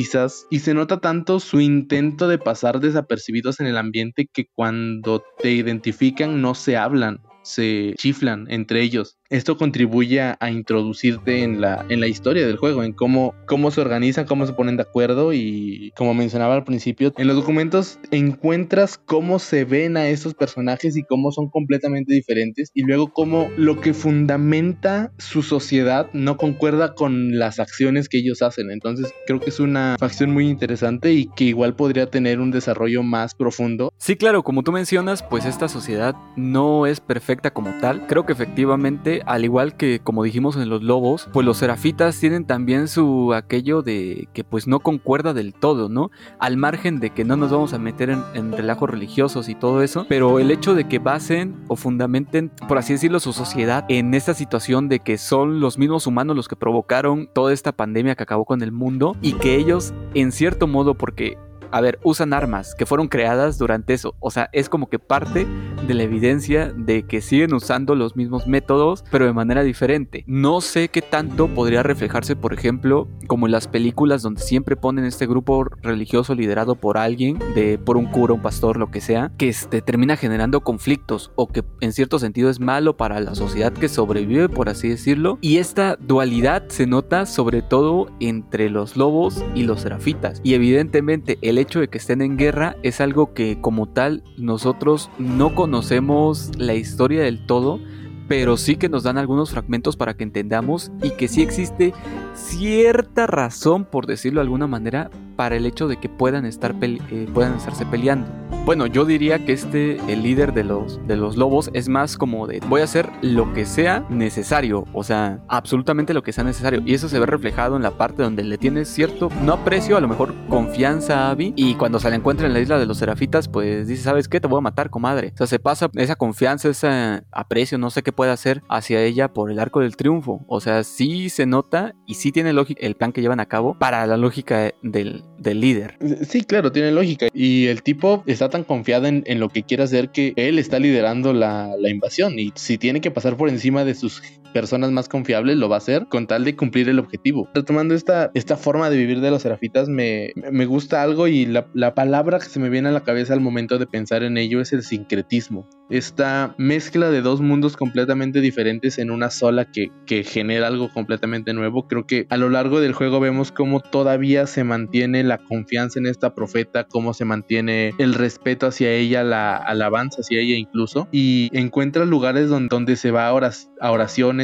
y se nota tanto su intento de pasar desapercibidos en el ambiente que cuando te identifican no se hablan, se chiflan entre ellos esto contribuye a, introducirte en la, en la historia del juego, en cómo, cómo se organizan, cómo se ponen de acuerdo y como mencionaba al principio, en los documentos encuentras cómo se ven a esos personajes y cómo son completamente diferentes y luego cómo lo que fundamenta su sociedad no concuerda con las acciones que ellos hacen. Entonces creo que es una facción muy interesante y que igual podría tener un desarrollo más profundo. Sí, claro, como tú mencionas, pues esta sociedad no es perfecta como tal. Creo que efectivamente al igual que como dijimos en los lobos, pues los serafitas tienen también su aquello de que pues no concuerda del todo, ¿no? Al margen de que no nos vamos a meter en, relajos religiosos y todo eso, pero el hecho de que basen o fundamenten, por así decirlo, su sociedad en esta situación de que son los mismos humanos los que provocaron toda esta pandemia que acabó con el mundo y que ellos, en cierto modo, porque a ver, usan armas que fueron creadas durante eso. O sea, es como que parte de la evidencia de que siguen usando los mismos métodos, pero de manera diferente. No sé qué tanto podría reflejarse, por ejemplo, como en las películas donde siempre ponen este grupo religioso liderado por alguien, de por un cura, un pastor, lo que sea, que este, termina generando conflictos o que en cierto sentido es malo para la sociedad que sobrevive, por así decirlo. Y esta dualidad se nota sobre todo entre los lobos y los serafitas. Y evidentemente el hecho de que estén en guerra es algo que como tal nosotros no conocemos la historia del todo, pero sí que nos dan algunos fragmentos para que entendamos y que sí existe cierta razón, por decirlo de alguna manera, para el hecho de que puedan, estar eh, puedan estarse peleando. Bueno, yo diría que este, el líder de los, de los lobos, es más como de voy a hacer lo que sea necesario, o sea, absolutamente lo que sea necesario. Y eso se ve reflejado en la parte donde le tiene cierto, no aprecio, a lo mejor confianza a Abby. Y cuando se la encuentra en la isla de los serafitas, pues dice, ¿sabes qué? Te voy a matar, comadre. O sea, se pasa esa confianza, ese aprecio, no sé qué puede hacer hacia ella por el arco del triunfo. O sea, sí se nota y sí tiene lógica el plan que llevan a cabo para la lógica del, del, líder. Sí, claro, tiene lógica. Y el tipo está tan confiado en, lo que quiere hacer que él está liderando la, la invasión. Y si tiene que pasar por encima de sus personas más confiables lo va a hacer con tal de cumplir el objetivo. Retomando esta, esta forma de vivir de los serafitas, me, me gusta algo y la, la, palabra que se me viene a la cabeza al momento de pensar en ello es el sincretismo. Esta mezcla de dos mundos completamente diferentes en una sola que, que genera algo completamente nuevo. Creo que a lo largo del juego vemos cómo todavía se mantiene la confianza en esta profeta, cómo se mantiene el respeto hacia ella, la alabanza hacia ella incluso, y encuentra lugares donde, donde se va a, a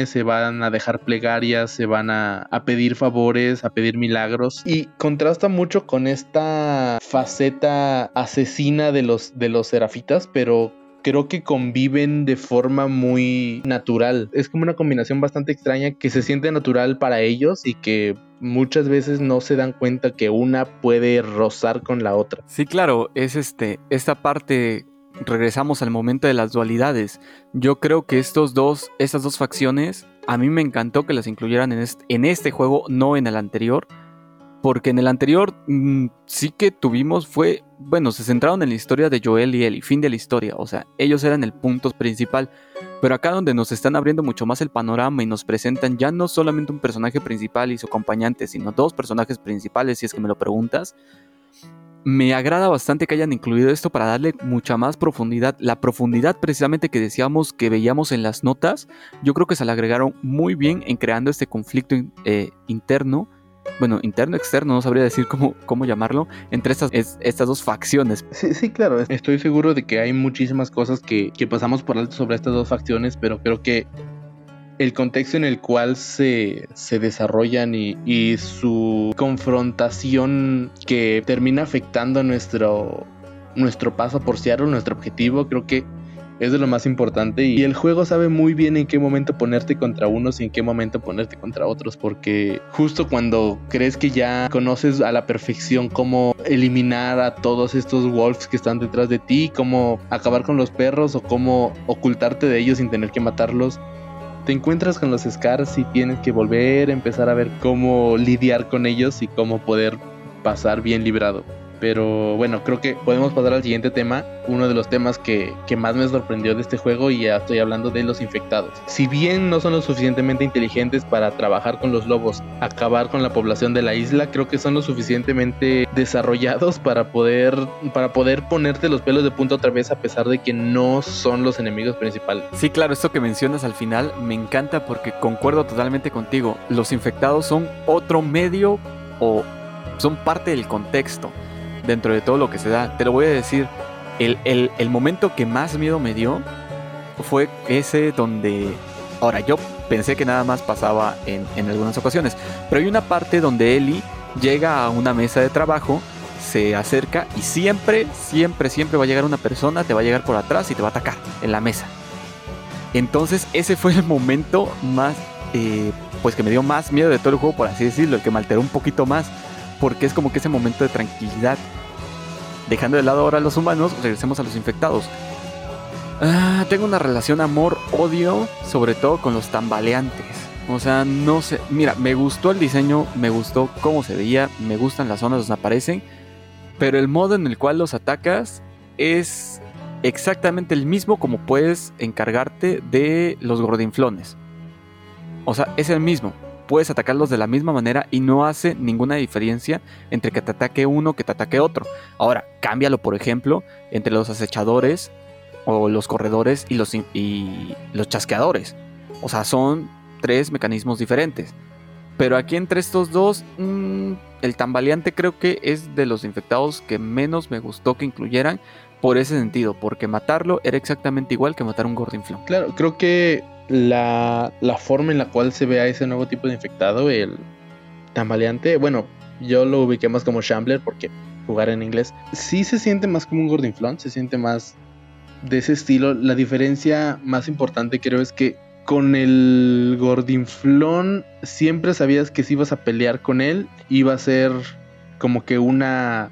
se van a dejar plegarias, se van a, pedir favores, a pedir milagros. Y contrasta mucho con esta faceta asesina de los, de los serafitas, pero creo que conviven de forma muy natural. Es como una combinación bastante extraña que se siente natural para ellos y que muchas veces no se dan cuenta que una puede rozar con la otra. Sí, claro, es este esta parte regresamos al momento de las dualidades. Yo creo que estos dos, estas dos facciones, a mí me encantó que las incluyeran en este, en este juego, no en el anterior. Porque en el anterior mm, sí que tuvimos, fue, bueno, se centraron en la historia de Joel y Ellie, fin de la historia, o sea, ellos eran el punto principal. Pero acá donde nos están abriendo mucho más el panorama y nos presentan ya no solamente un personaje principal y su acompañante, sino dos personajes principales, si es que me lo preguntas, me agrada bastante que hayan incluido esto para darle mucha más profundidad. La profundidad precisamente que decíamos que veíamos en las notas, yo creo que se le agregaron muy bien en creando este conflicto eh, interno bueno, interno, externo, no sabría decir cómo, cómo llamarlo, entre estas, estas dos facciones. Sí, sí, claro, estoy seguro de que hay muchísimas cosas que, que pasamos por alto sobre estas dos facciones, pero creo que el contexto en el cual se, se desarrollan y, y, su confrontación que termina afectando nuestro, nuestro paso por Seattle, nuestro objetivo, creo que es de lo más importante. Y el juego sabe muy bien en qué momento ponerte contra unos y en qué momento ponerte contra otros porque justo cuando crees que ya conoces a la perfección cómo eliminar a todos estos wolves que están detrás de ti, cómo acabar con los perros o cómo ocultarte de ellos sin tener que matarlos, te encuentras con los Scars y tienes que volver a empezar a ver cómo lidiar con ellos y cómo poder pasar bien librado. Pero bueno, creo que podemos pasar al siguiente tema, uno de los temas que, más me sorprendió de este juego y ya estoy hablando de los infectados. Si bien no son lo suficientemente inteligentes para trabajar con los lobos, acabar con la población de la isla, creo que son lo suficientemente desarrollados para poder, para poder ponerte los pelos de punta otra vez a pesar de que no son los enemigos principales. Sí, claro, esto que mencionas al final me encanta porque concuerdo totalmente contigo. Los infectados son otro medio o son parte del contexto dentro de todo lo que se da. Te lo voy a decir, el, el, momento que más miedo me dio fue ese donde... Ahora, yo pensé que nada más pasaba en, en algunas ocasiones, pero hay una parte donde Ellie llega a una mesa de trabajo, se acerca y siempre, siempre, siempre va a llegar una persona, te va a llegar por atrás y te va a atacar en la mesa. Entonces ese fue el momento más, eh, pues que me dio más miedo de todo el juego, por así decirlo, el que me alteró un poquito más porque es como que ese momento de tranquilidad. Dejando de lado ahora a los humanos, regresemos a los infectados. Ah, tengo una relación amor-odio, sobre todo con los tambaleantes. O sea, no sé. Mira, me gustó el diseño, me gustó cómo se veía, me gustan las zonas donde aparecen. Pero el modo en el cual los atacas es exactamente el mismo como puedes encargarte de los gordinflones. O sea, es el mismo puedes atacarlos de la misma manera y no hace ninguna diferencia entre que te ataque uno que te ataque otro. Ahora, cámbialo, por ejemplo, entre los acechadores o los corredores y los, y los chasqueadores. O sea, son tres mecanismos diferentes. Pero aquí entre estos dos, mm, el tambaleante creo que es de los infectados que menos me gustó que incluyeran por ese sentido, porque matarlo era exactamente igual que matar un Gordinflón. Claro, creo que la, forma en la cual se ve a ese nuevo tipo de infectado, el tambaleante, bueno, yo lo ubiqué más como Shambler porque jugar en inglés, sí se siente más como un Gordinflón, se siente más de ese estilo. La diferencia más importante creo es que con el Gordinflón siempre sabías que si ibas a pelear con él, iba a ser como que una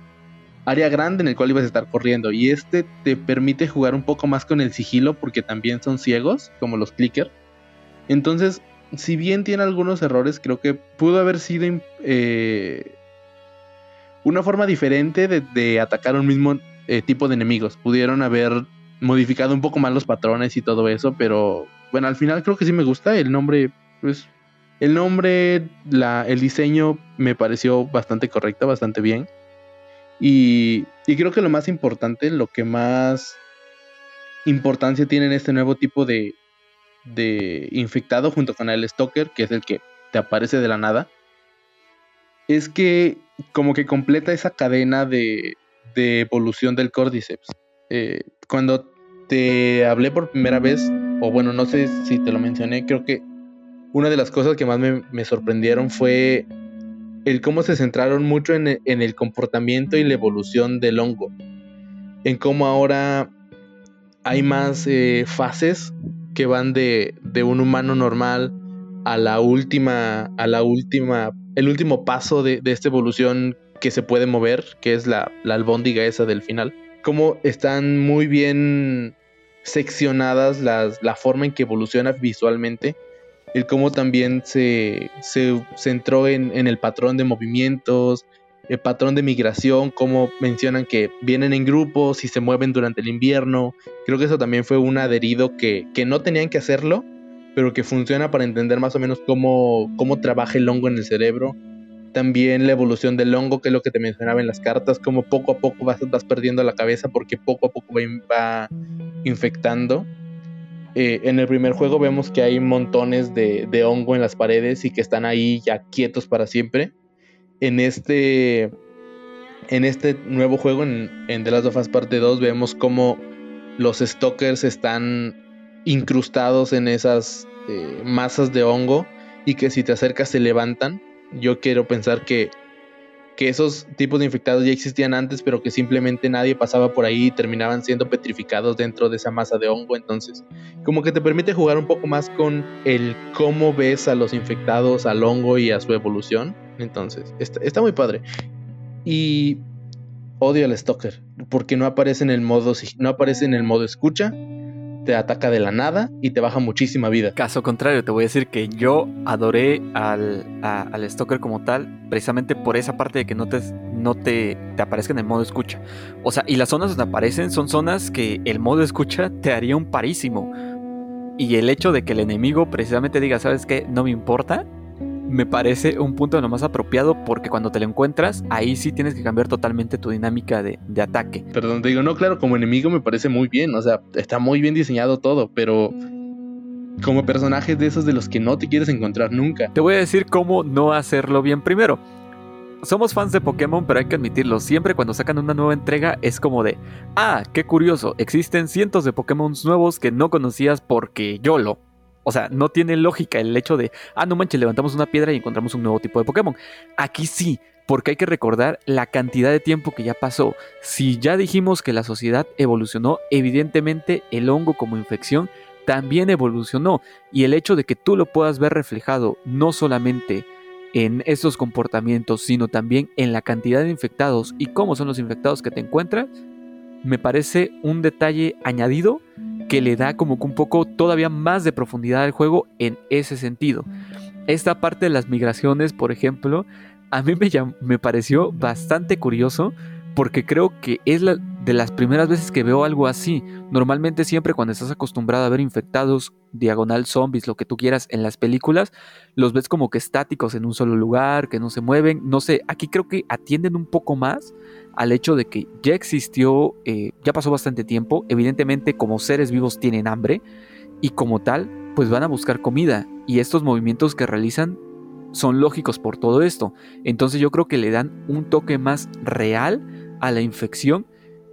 área grande en el cual ibas a estar corriendo. Y este te permite jugar un poco más con el sigilo porque también son ciegos, como los clicker. Entonces, si bien tiene algunos errores, creo que pudo haber sido eh, una forma diferente de, atacar un mismo eh, tipo de enemigos. Pudieron haber modificado un poco más los patrones y todo eso, pero bueno, al final creo que sí me gusta el nombre, pues el nombre, la, el diseño me pareció bastante correcto, bastante bien. Y, creo que lo más importante, lo que más importancia tiene en este nuevo tipo de, de infectado junto con el Stalker, que es el que te aparece de la nada, es que como que completa esa cadena de, de evolución del Cordyceps. Eh, cuando te hablé por primera vez, o bueno, no sé si te lo mencioné, creo que una de las cosas que más me sorprendieron fue el cómo se centraron mucho en, el comportamiento y la evolución del hongo. En cómo ahora hay más eh, fases que van de, un humano normal a la última, a la última, el último paso de, esta evolución que se puede mover, que es la, la albóndiga esa del final cómo están muy bien seccionadas las, la forma en que evoluciona visualmente, el cómo también se, se centró en, en, el patrón de movimientos, el patrón de migración, cómo mencionan que vienen en grupos y se mueven durante el invierno. Creo que eso también fue un adherido que, que no tenían que hacerlo, pero que funciona para entender más o menos cómo, cómo trabaja el hongo en el cerebro. También la evolución del hongo, que es lo que te mencionaba en las cartas, cómo poco a poco vas, vas perdiendo la cabeza porque poco a poco va, infectando. Eh, en el primer juego vemos que hay montones de, hongo en las paredes y que están ahí ya quietos para siempre en este, en este nuevo juego, en, en The Last of Us Parte 2, vemos cómo los stalkers están incrustados en esas eh, masas de hongo y que si te acercas se levantan. Yo quiero pensar que, que esos tipos de infectados ya existían antes, pero que simplemente nadie pasaba por ahí y terminaban siendo petrificados dentro de esa masa de hongo. Entonces, como que te permite jugar un poco más con el cómo ves a los infectados, al hongo y a su evolución entonces, está, muy padre. Y odio al Stalker, porque no aparece en el modo, no aparece en el modo escucha, te ataca de la nada y te baja muchísima vida. Caso contrario, te voy a decir que yo adoré al, al Stalker como tal, precisamente por esa parte de que no te, no te, te aparezca en el modo escucha. O sea, y las zonas donde aparecen son zonas que el modo escucha te haría un parísimo. Y el hecho de que el enemigo precisamente diga, ¿sabes qué? No me importa me parece un punto de lo más apropiado porque cuando te lo encuentras, ahí sí tienes que cambiar totalmente tu dinámica de, ataque. Perdón, te digo, no, claro, como enemigo me parece muy bien, o sea, está muy bien diseñado todo, pero como personaje de esos de los que no te quieres encontrar nunca. Te voy a decir cómo no hacerlo bien primero. Somos fans de Pokémon, pero hay que admitirlo, siempre cuando sacan una nueva entrega es como de, ah, qué curioso, existen cientos de Pokémon nuevos que no conocías porque yo lo. O sea, no tiene lógica el hecho de, ah, no manches, levantamos una piedra y encontramos un nuevo tipo de Pokémon. Aquí sí, porque hay que recordar la cantidad de tiempo que ya pasó. Si ya dijimos que la sociedad evolucionó, evidentemente el hongo como infección también evolucionó. Y el hecho de que tú lo puedas ver reflejado no solamente en estos comportamientos, sino también en la cantidad de infectados y cómo son los infectados que te encuentras, me parece un detalle añadido que le da como que un poco todavía más de profundidad al juego en ese sentido. Esta parte de las migraciones, por ejemplo, a mí me, me pareció bastante curioso porque creo que es la, de las primeras veces que veo algo así. Normalmente siempre cuando estás acostumbrado a ver infectados, diagonal zombies, lo que tú quieras en las películas, los ves como que estáticos en un solo lugar, que no se mueven. No sé, aquí creo que atienden un poco más al hecho de que ya existió, eh, ya pasó bastante tiempo, evidentemente como seres vivos tienen hambre y como tal, pues van a buscar comida y estos movimientos que realizan son lógicos por todo esto. Entonces yo creo que le dan un toque más real a la infección,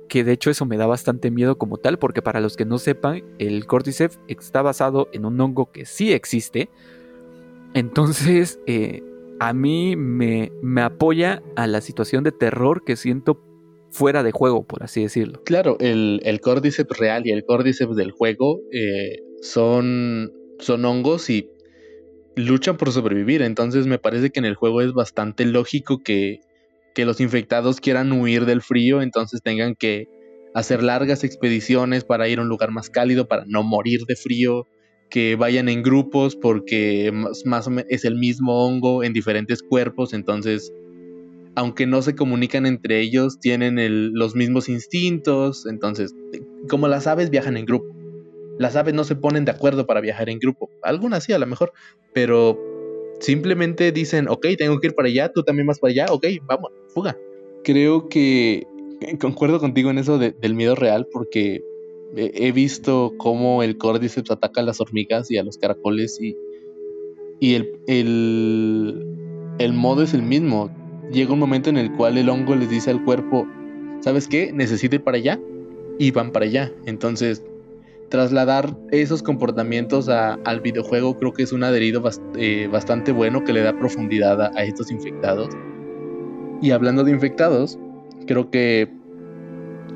que de hecho eso me da bastante miedo como tal, porque para los que no sepan, el Cordyceps está basado en un hongo que sí existe. Entonces, eh, a mí me, me apoya a la situación de terror que siento fuera de juego, por así decirlo. Claro, el, el Cordyceps real y el Cordyceps del juego eh, son, son hongos y luchan por sobrevivir. Entonces me parece que en el juego es bastante lógico que, que los infectados quieran huir del frío, entonces tengan que hacer largas expediciones para ir a un lugar más cálido, para no morir de frío que vayan en grupos porque más, o menos es el mismo hongo en diferentes cuerpos, entonces aunque no se comunican entre ellos, tienen los mismos instintos, entonces como las aves viajan en grupo. Las aves no se ponen de acuerdo para viajar en grupo, algunas sí a lo mejor, pero simplemente dicen, ok, tengo que ir para allá, tú también vas para allá, ok, vamos, fuga. Creo que concuerdo contigo en eso del miedo real porque he visto cómo el Cordyceps ataca a las hormigas y a los caracoles y, y el, el, modo es el mismo. Llega un momento en el cual el hongo les dice al cuerpo, ¿sabes qué? Necesito ir para allá y van para allá. Entonces, trasladar esos comportamientos al videojuego creo que es un adherido eh, bastante bueno que le da profundidad a estos infectados. Y hablando de infectados, creo que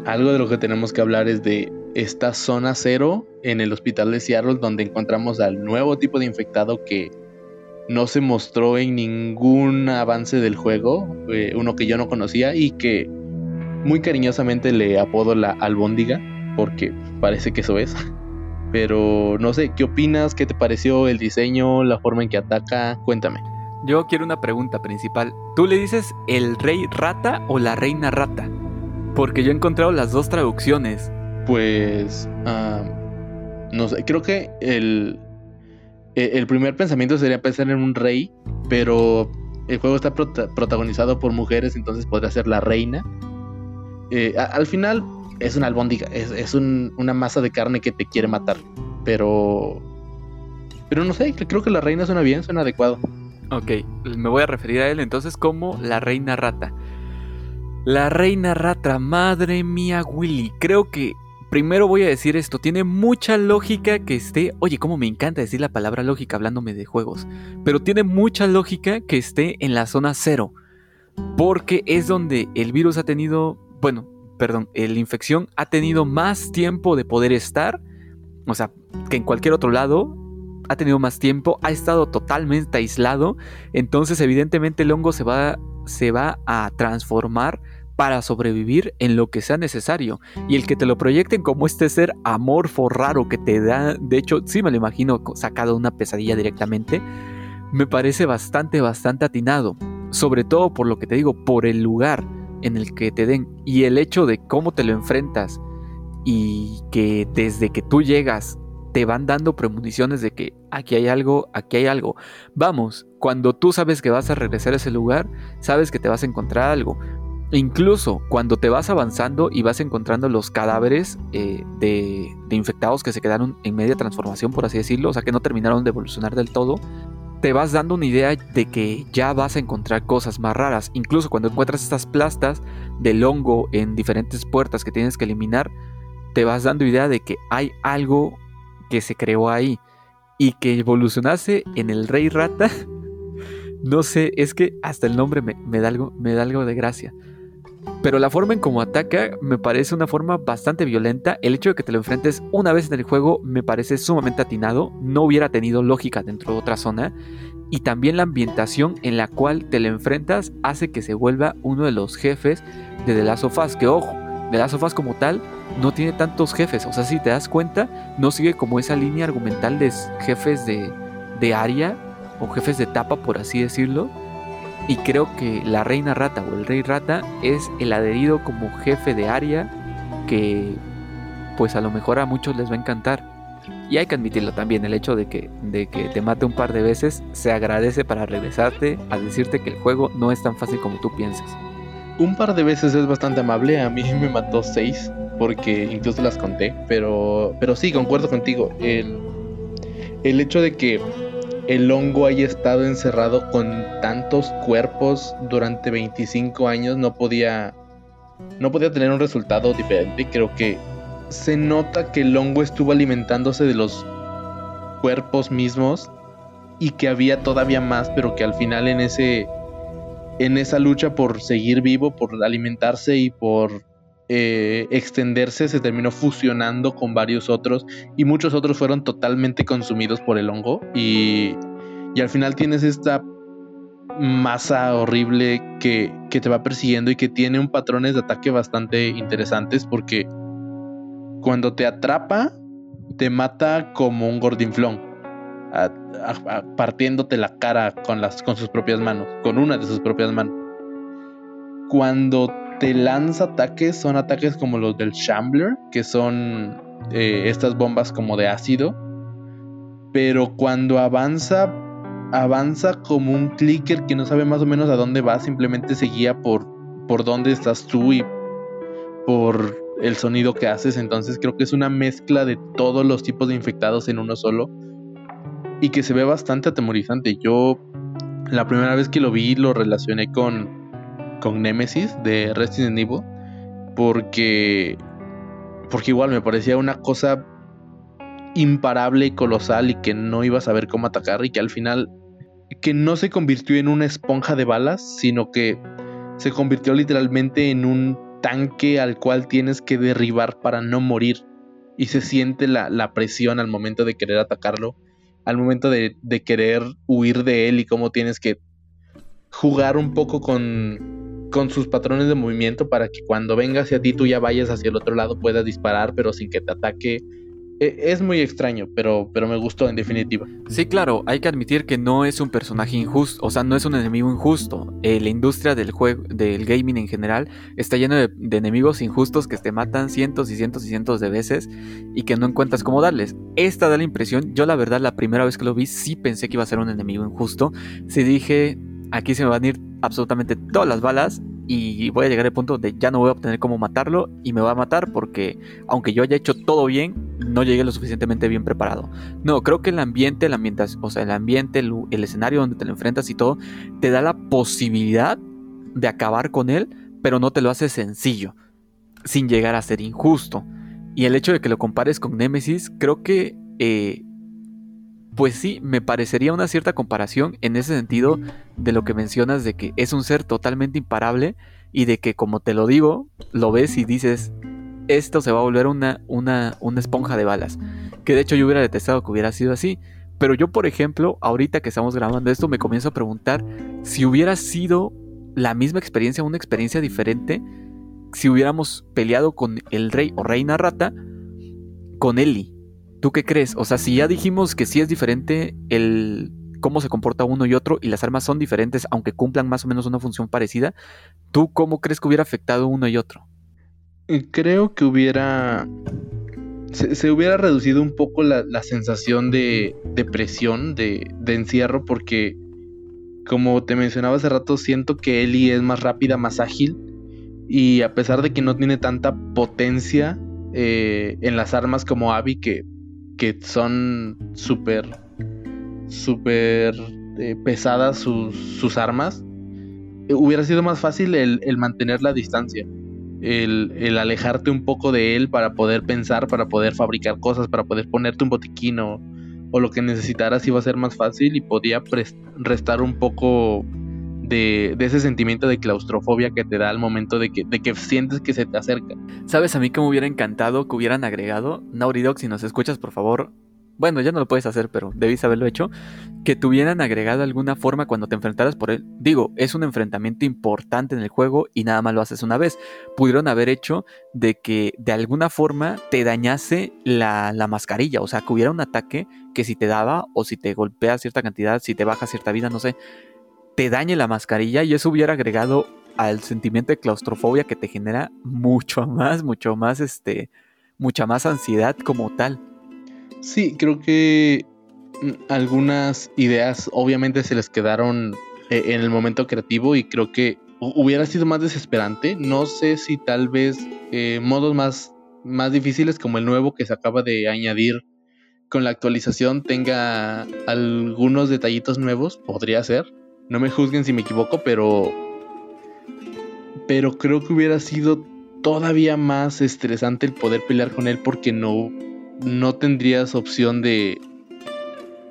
algo de lo que tenemos que hablar es de esta zona cero en el hospital de Seattle donde encontramos al nuevo tipo de infectado que no se mostró en ningún avance del juego, eh, uno que yo no conocía y que muy cariñosamente le apodo la albóndiga, porque parece que eso es. Pero no sé, ¿qué opinas? ¿Qué te pareció el diseño, la forma en que ataca? Cuéntame. Yo quiero una pregunta principal. ¿Tú le dices el rey rata o la reina rata? Porque yo he encontrado las dos traducciones. Pues... Ah, no sé, creo que el, e, el primer pensamiento sería pensar en un rey, pero el juego está protagonizado por mujeres, entonces podría ser la reina. Eh, al final es una albóndiga, es, una masa de carne que te quiere matar, pero... Pero no sé, creo que la reina suena bien, suena adecuado. Ok, me voy a referir a él entonces como la reina rata. La reina rata, madre mía Willy, creo que primero voy a decir esto, tiene mucha lógica que esté, oye, cómo me encanta decir la palabra lógica hablándome de juegos, pero tiene mucha lógica que esté en la zona cero, porque es donde el virus ha tenido, bueno, perdón, la infección ha tenido más tiempo de poder estar, o sea, que en cualquier otro lado, ha tenido más tiempo, ha estado totalmente aislado, entonces evidentemente el hongo se va, se va a transformar para sobrevivir en lo que sea necesario. Y el que te lo proyecten como este ser amorfo raro que te da, de hecho, sí me lo imagino sacado de una pesadilla directamente, me parece bastante, bastante atinado. Sobre todo por lo que te digo, por el lugar en el que te den y el hecho de cómo te lo enfrentas y que desde que tú llegas te van dando premoniciones de que aquí hay algo, aquí hay algo. Vamos, cuando tú sabes que vas a regresar a ese lugar, sabes que te vas a encontrar algo. Incluso cuando te vas avanzando y vas encontrando los cadáveres eh, de, infectados que se quedaron en media transformación, por así decirlo, o sea que no terminaron de evolucionar del todo, te vas dando una idea de que ya vas a encontrar cosas más raras. Incluso cuando encuentras estas plastas del hongo en diferentes puertas que tienes que eliminar, te vas dando idea de que hay algo que se creó ahí y que evolucionase en el rey rata. no sé, es que hasta el nombre me, da algo, me da algo de gracia. Pero la forma en cómo ataca me parece una forma bastante violenta. El hecho de que te lo enfrentes una vez en el juego me parece sumamente atinado. No hubiera tenido lógica dentro de otra zona. Y también la ambientación en la cual te lo enfrentas hace que se vuelva uno de los jefes de The Last of Us. Que ojo, The Last of Us como tal no tiene tantos jefes. O sea, si te das cuenta, no sigue como esa línea argumental de jefes de, de área o jefes de etapa, por así decirlo y creo que la reina rata o el rey rata es el adherido como jefe de área que pues a lo mejor a muchos les va a encantar. Y hay que admitirlo también, el hecho de que, de que te mate un par de veces se agradece para regresarte a decirte que el juego no es tan fácil como tú piensas. Un par de veces es bastante amable, a mí me mató seis porque incluso las conté, pero, pero sí, concuerdo contigo. El, el hecho de que el hongo haya estado encerrado con tantos cuerpos durante 25 años no podía no podía tener un resultado diferente. Creo que se nota que el hongo estuvo alimentándose de los cuerpos mismos y que había todavía más, pero que al final en ese en esa lucha por seguir vivo, por alimentarse y por eh, extenderse, se terminó fusionando con varios otros y muchos otros fueron totalmente consumidos por el hongo y, y al final tienes esta masa horrible que, que, te va persiguiendo y que tiene un patrones de ataque bastante interesantes porque cuando te atrapa te mata como un gordinflón partiéndote la cara con, las, con sus propias manos, con una de sus propias manos. Cuando te lanza ataques, son ataques como los del Shambler, que son eh, estas bombas como de ácido. Pero cuando avanza, avanza como un clicker que no sabe más o menos a dónde va, simplemente se guía por, por dónde estás tú y por el sonido que haces. Entonces creo que es una mezcla de todos los tipos de infectados en uno solo. Y que se ve bastante atemorizante. Yo la primera vez que lo vi lo relacioné con con Nemesis de Resident Evil porque porque igual me parecía una cosa imparable y colosal y que no iba a saber cómo atacar y que al final que no se convirtió en una esponja de balas, sino que se convirtió literalmente en un tanque al cual tienes que derribar para no morir. Y se siente la, la presión al momento de querer atacarlo, al momento de, de, querer huir de él y cómo tienes que jugar un poco con, con sus patrones de movimiento para que cuando venga hacia ti tú ya vayas hacia el otro lado, puedas disparar, pero sin que te ataque e, es muy extraño, pero, pero me gustó en definitiva. Sí, claro, hay que admitir que no es un personaje injusto, o sea, no es un enemigo injusto. Eh, la industria del juego, del gaming en general, está llena de, enemigos injustos que te matan cientos y cientos y cientos de veces y que no encuentras cómo darles. Esta da la impresión, yo la verdad la primera vez que lo vi sí pensé que iba a ser un enemigo injusto. Sí dije, aquí se me van a ir absolutamente todas las balas y voy a llegar al punto de ya no voy a obtener cómo matarlo y me va a matar porque aunque yo haya hecho todo bien, no llegué lo suficientemente bien preparado. No, creo que el ambiente, el ambiente, o sea, el ambiente, el, el escenario donde te lo enfrentas y todo, te da la posibilidad de acabar con él, pero no te lo hace sencillo, sin llegar a ser injusto. Y el hecho de que lo compares con Nemesis, creo que eh, pues sí, me parecería una cierta comparación en ese sentido de lo que mencionas de que es un ser totalmente imparable y de que como te lo digo, lo ves y dices, esto se va a volver una, una, una esponja de balas. Que de hecho yo hubiera detestado que hubiera sido así. Pero yo, por ejemplo, ahorita que estamos grabando esto, me comienzo a preguntar si hubiera sido la misma experiencia, una experiencia diferente, si hubiéramos peleado con el rey o reina rata, con Ellie. ¿Tú qué crees? O sea, si ya dijimos que sí es diferente el cómo se comporta uno y otro y las armas son diferentes aunque cumplan más o menos una función parecida, ¿tú cómo crees que hubiera afectado uno y otro? Eh, creo que hubiera... Se, hubiera reducido un poco la, sensación de, de presión, de, de, encierro, porque como te mencionaba hace rato, siento que Ellie es más rápida, más ágil, y a pesar de que no tiene tanta potencia eh, en las armas como Abby, que que son súper, súper eh, pesadas sus, armas, eh, hubiera sido más fácil el, mantener la distancia. El, alejarte un poco de él para poder pensar, para poder fabricar cosas, para poder ponerte un botiquín o, lo que necesitaras iba a ser más fácil y podía restar un poco de, ese sentimiento de claustrofobia que te da al momento de que, de que sientes que se te acerca. ¿Sabes a mí que me hubiera encantado que hubieran agregado? Naughty si nos escuchas, por favor. Bueno, ya no lo puedes hacer, pero debiste haberlo hecho. Que tuvieran agregado alguna forma cuando te enfrentaras por él. Digo, es un enfrentamiento importante en el juego y nada más lo haces una vez. Pudieron haber hecho de que de alguna forma te dañase la, la mascarilla. O sea, que hubiera un ataque que si te daba o si te golpea cierta cantidad, si te baja cierta vida, no sé, te dañe la mascarilla y eso hubiera agregado al sentimiento de claustrofobia que te genera mucho más, mucho más, este, mucha más ansiedad como tal. Sí, creo que mm, algunas ideas obviamente se les quedaron eh, en el momento creativo y creo que hubiera sido más desesperante. No sé si tal vez eh, modos más, más difíciles como el nuevo que se acaba de añadir con la actualización tenga algunos detallitos nuevos, podría ser. No me juzguen si me equivoco, pero. Pero creo que hubiera sido todavía más estresante el poder pelear con él porque no. No tendrías opción de.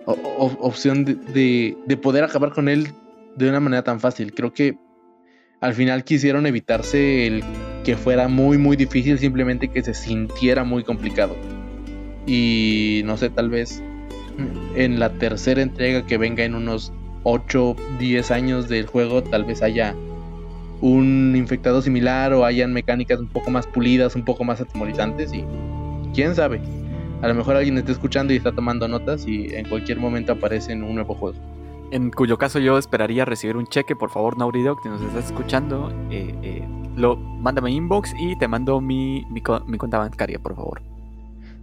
opción de, de, poder acabar con él de una manera tan fácil. Creo que al final quisieron evitarse el que fuera muy muy difícil, simplemente que se sintiera muy complicado. Y no sé, tal vez en la tercera entrega que venga en unos 8, 10 años del juego tal vez haya un infectado similar o hayan mecánicas un poco más pulidas, un poco más atemorizantes y quién sabe. A lo mejor alguien está escuchando y está tomando notas y en cualquier momento aparece en un nuevo juego. En cuyo caso yo esperaría recibir un cheque, por favor, Nauridog, si nos estás escuchando, eh, eh, lo, mándame inbox y te mando mi, mi cuenta bancaria, por favor.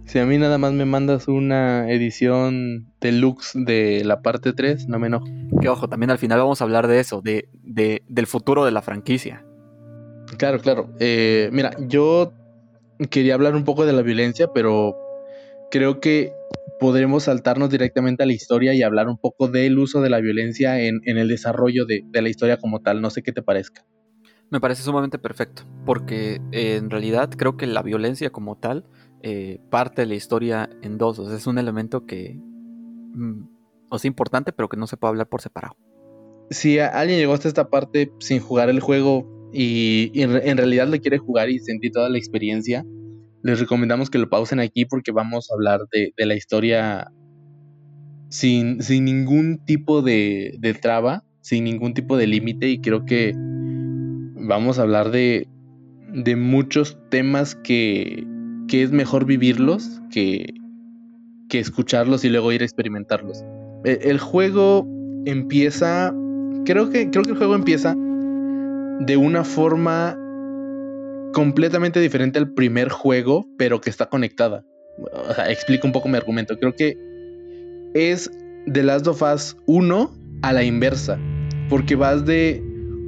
Si a mí nada más me mandas una edición deluxe de la parte 3, no me enojo. Que ojo, también al final vamos a hablar de eso, de, del futuro de la franquicia. Claro, claro. Eh, mira, yo quería hablar un poco de la violencia, pero creo que podremos saltarnos directamente a la historia y hablar un poco del uso de la violencia en, el desarrollo de, de, la historia como tal. No sé qué te parezca. Me parece sumamente perfecto, porque eh, en realidad creo que la violencia como tal eh, parte de la historia en dos. O sea, es un elemento que mm, es importante, pero que no se puede hablar por separado. Si alguien llegó hasta esta parte sin jugar el juego y, en realidad le quiere jugar y sentir toda la experiencia, les recomendamos que lo pausen aquí porque vamos a hablar de, la historia sin, sin ningún tipo de, de, traba, sin ningún tipo de límite y creo que vamos a hablar de, de muchos temas que, que es mejor vivirlos que, que escucharlos y luego ir a experimentarlos. E, el, juego empieza, creo que, creo que el juego empieza de una forma completamente diferente al primer juego, pero que está conectada. O sea, explico un poco mi argumento. Creo que es The Last of Us 1 a la inversa, porque vas de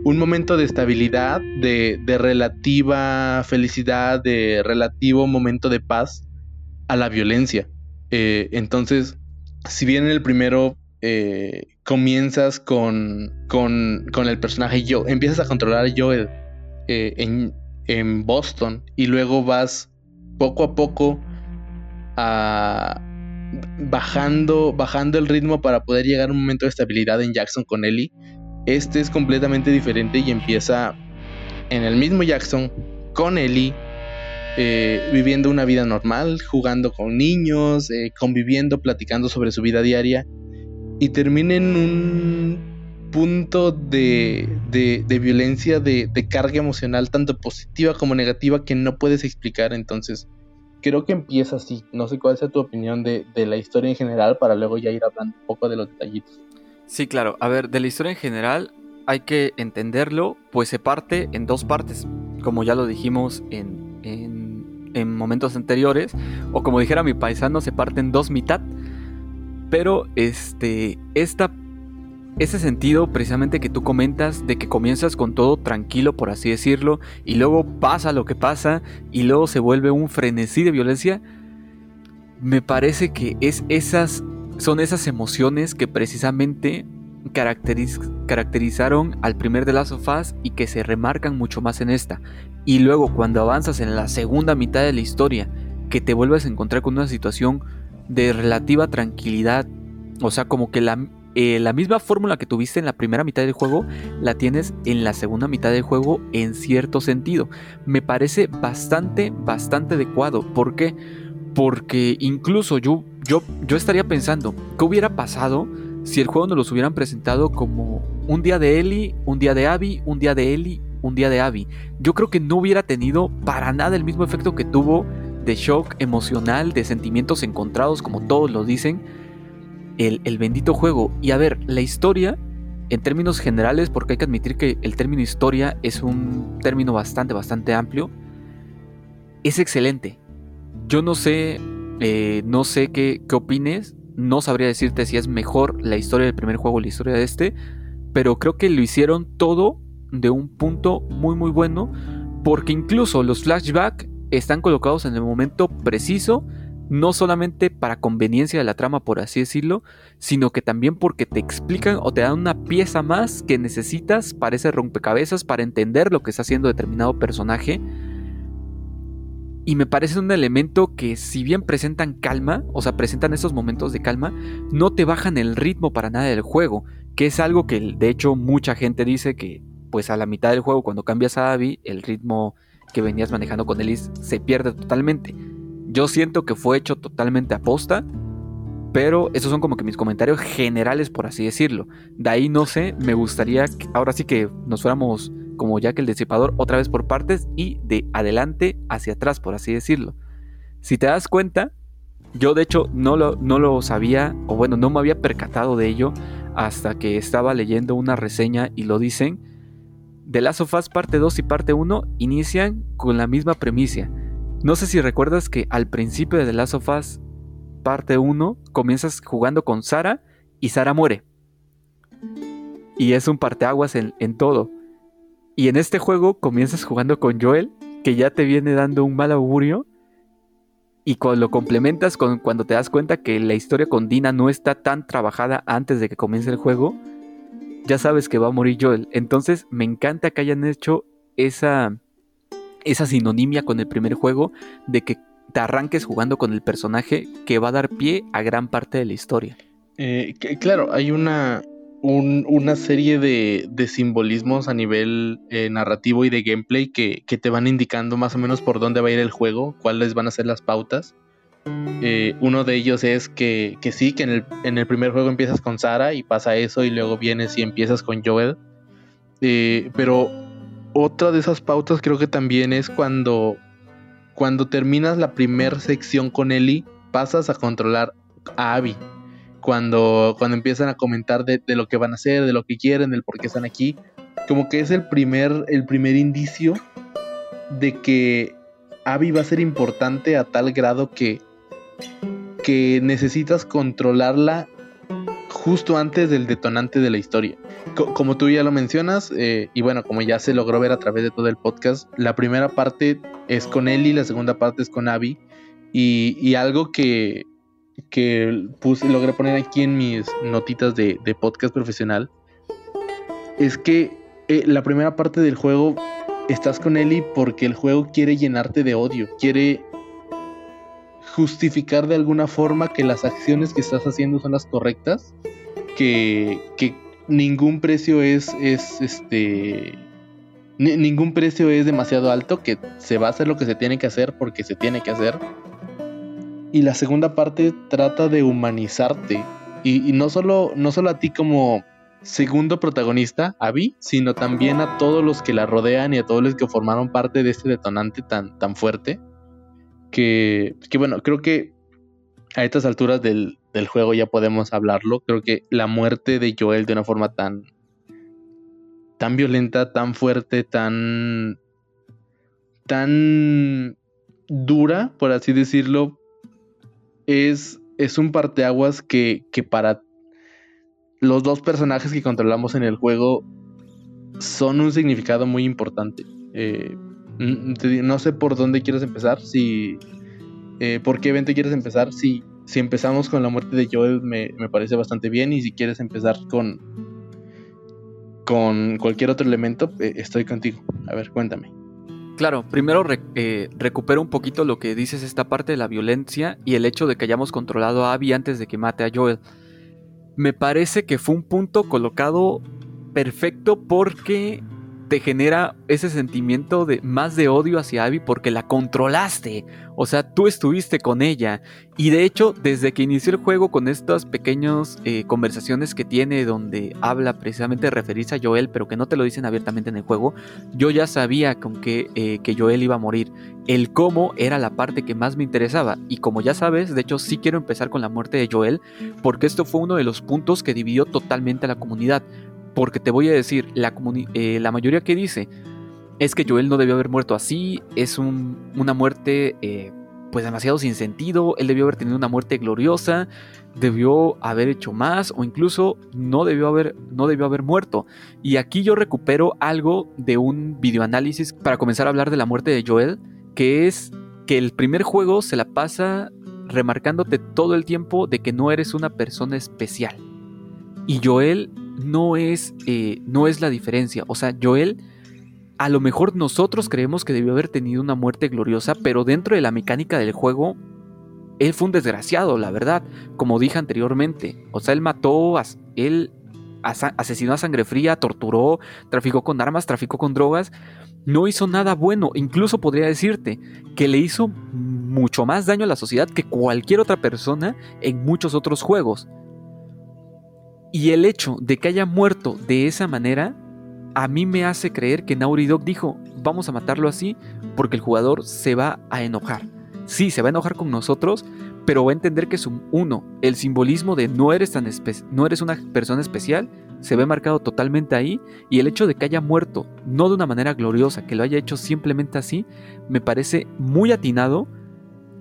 un momento de estabilidad, de, relativa felicidad, de relativo momento de paz a la violencia. Eh, entonces, si bien en el primero eh, comienzas con, con, el personaje yo, empiezas a controlar a Joel eh, en, en, Boston y luego vas poco a poco a, bajando, bajando el ritmo para poder llegar a un momento de estabilidad en Jackson con Ellie. Este es completamente diferente y empieza en el mismo Jackson con Ellie, eh, viviendo una vida normal, jugando con niños, eh, conviviendo, platicando sobre su vida diaria y termina en un punto de, de, violencia, de, de, carga emocional, tanto positiva como negativa, que no puedes explicar. Entonces, creo que empieza así. No sé cuál sea tu opinión de, la historia en general para luego ya ir hablando un poco de los detallitos. Sí, claro. A ver, de la historia en general hay que entenderlo, pues se parte en dos partes, como ya lo dijimos en, en, en momentos anteriores, o como dijera mi paisano, se parte en dos mitad. Pero este, esta ese sentido precisamente que tú comentas de que comienzas con todo tranquilo, por así decirlo, y luego pasa lo que pasa, y luego se vuelve un frenesí de violencia, me parece que es esas, son esas emociones que precisamente caracterizaron al primer de las sofás y que se remarcan mucho más en esta. Y luego cuando avanzas en la segunda mitad de la historia, que te vuelves a encontrar con una situación de relativa tranquilidad, o sea, como que la, eh, la misma fórmula que tuviste en la primera mitad del juego, la tienes en la segunda mitad del juego en cierto sentido. Me parece bastante, bastante adecuado. ¿Por qué? Porque incluso yo, yo, yo estaría pensando, ¿qué hubiera pasado si el juego nos los hubieran presentado como un día de Ellie, un día de Abby, un día de Ellie, un día de Abby? Yo creo que no hubiera tenido para nada el mismo efecto que tuvo de shock emocional, de sentimientos encontrados, como todos lo dicen el, bendito juego. Y a ver, la historia, en términos generales, porque hay que admitir que el término historia es un término bastante, bastante amplio, es excelente. Yo no sé, eh, no sé qué, qué opines, no sabría decirte si es mejor la historia del primer juego o la historia de este, pero creo que lo hicieron todo de un punto muy muy bueno, porque incluso los flashbacks están colocados en el momento preciso no solamente para conveniencia de la trama, por así decirlo, sino que también porque te explican o te dan una pieza más que necesitas para ese rompecabezas, para entender lo que está haciendo determinado personaje. Y me parece un elemento que si bien presentan calma, o sea, presentan esos momentos de calma, no te bajan el ritmo para nada del juego, que es algo que de hecho mucha gente dice que pues a la mitad del juego cuando cambias a Abby, el ritmo que venías manejando con Elise se pierde totalmente. Yo siento que fue hecho totalmente a posta, pero esos son como que mis comentarios generales, por así decirlo. De ahí no sé, me gustaría ahora sí que nos fuéramos como ya que el disipador otra vez por partes y de adelante hacia atrás, por así decirlo. Si te das cuenta, yo de hecho no lo, no lo sabía, o bueno, no me había percatado de ello hasta que estaba leyendo una reseña y lo dicen. The Last of Us parte 2 y parte 1 inician con la misma premisa no sé si recuerdas que al principio de The Last of Us parte 1 comienzas jugando con Sara y Sara muere. Y es un parteaguas en, en todo. Y en este juego comienzas jugando con Joel, que ya te viene dando un mal augurio. Y cuando lo complementas con cuando te das cuenta que la historia con Dina no está tan trabajada antes de que comience el juego, ya sabes que va a morir Joel. Entonces me encanta que hayan hecho esa esa sinonimia con el primer juego de que te arranques jugando con el personaje que va a dar pie a gran parte de la historia. Eh, claro, hay una, una serie de, simbolismos a nivel eh, narrativo y de gameplay que, te van indicando más o menos por dónde va a ir el juego, cuáles van a ser las pautas. Eh, uno de ellos es que, sí, que en el, en el, primer juego empiezas con Sara y pasa eso y luego vienes y empiezas con Joel. pero otra de esas pautas creo que también es cuando, cuando terminas la primera sección con Ellie, pasas a controlar a Abby. Cuando, cuando empiezan a comentar de, de, lo que van a hacer, de lo que quieren, del por qué están aquí. Como que es el primer, el primer indicio de que Abby va a ser importante a tal grado que, que necesitas controlarla justo antes del detonante de la historia. como tú ya lo mencionas, eh, y bueno, como ya se logró ver a través de todo el podcast, la primera parte es con Ellie, la segunda parte es con Abby. Y, algo que, que puse, logré poner aquí en mis notitas de, podcast profesional es que eh, la primera parte del juego estás con Ellie porque el juego quiere llenarte de odio, quiere justificar de alguna forma que las acciones que estás haciendo son las correctas, que, que ningún precio es, es este ningún precio es demasiado alto, que se va a hacer lo que se tiene que hacer porque se tiene que hacer. Y la segunda parte trata de humanizarte. Y, no, solo, no solo a ti como segundo protagonista, Abby, sino también a todos los que la rodean y a todos los que formaron parte de este detonante tan, tan fuerte. Que, que bueno, creo que a estas alturas del, del juego ya podemos hablarlo. Creo que la muerte de Joel de una forma tan, tan violenta, tan fuerte, tan, tan dura, por así decirlo, es, es un parteaguas que, que para los dos personajes que controlamos en el juego son un significado muy importante. Eh, no sé por dónde quieres empezar, si... Eh, ¿Por qué evento quieres empezar? Si, si empezamos con la muerte de Joel me, parece bastante bien y si quieres empezar con, con cualquier otro elemento, eh, estoy contigo. A ver, cuéntame. Claro, primero recupero un poquito lo que dices esta parte de la violencia y el hecho de que hayamos controlado a Abby antes de que mate a Joel. Me parece que fue un punto colocado perfecto porque te genera ese sentimiento de más de odio hacia Abby porque la controlaste. O sea, tú estuviste con ella. Y de hecho, desde que inició el juego con estas pequeñas eh, conversaciones que tiene donde habla precisamente de referirse a Joel, pero que no te lo dicen abiertamente en el juego, yo ya sabía con que, eh, que Joel iba a morir. El cómo era la parte que más me interesaba. Y como ya sabes, de hecho sí quiero empezar con la muerte de Joel, porque esto fue uno de los puntos que dividió totalmente a la comunidad. Porque te voy a decir, la, eh, la mayoría que dice es que Joel no debió haber muerto así, es una muerte eh, pues demasiado sin sentido, él debió haber tenido una muerte gloriosa, debió haber hecho más o incluso no debió haber, no debió haber muerto. Y aquí yo recupero algo de un videoanálisis para comenzar a hablar de la muerte de Joel, que es que el primer juego se la pasa remarcándote todo el tiempo de que no eres una persona especial. Y Joel no es, eh, no es la diferencia. O sea, Joel, a lo mejor nosotros creemos que debió haber tenido una muerte gloriosa, pero dentro de la mecánica del juego, él fue un desgraciado, la verdad, como dije anteriormente. O sea, él mató, él asesinó a sangre fría, torturó, traficó con armas, traficó con drogas. No hizo nada bueno, incluso podría decirte que le hizo mucho más daño a la sociedad que cualquier otra persona en muchos otros juegos. Y el hecho de que haya muerto de esa manera, a mí me hace creer que Naughty Dog dijo, vamos a matarlo así porque el jugador se va a enojar. Sí, se va a enojar con nosotros, pero va a entender que es un uno. El simbolismo de no eres, tan no eres una persona especial se ve marcado totalmente ahí y el hecho de que haya muerto, no de una manera gloriosa, que lo haya hecho simplemente así, me parece muy atinado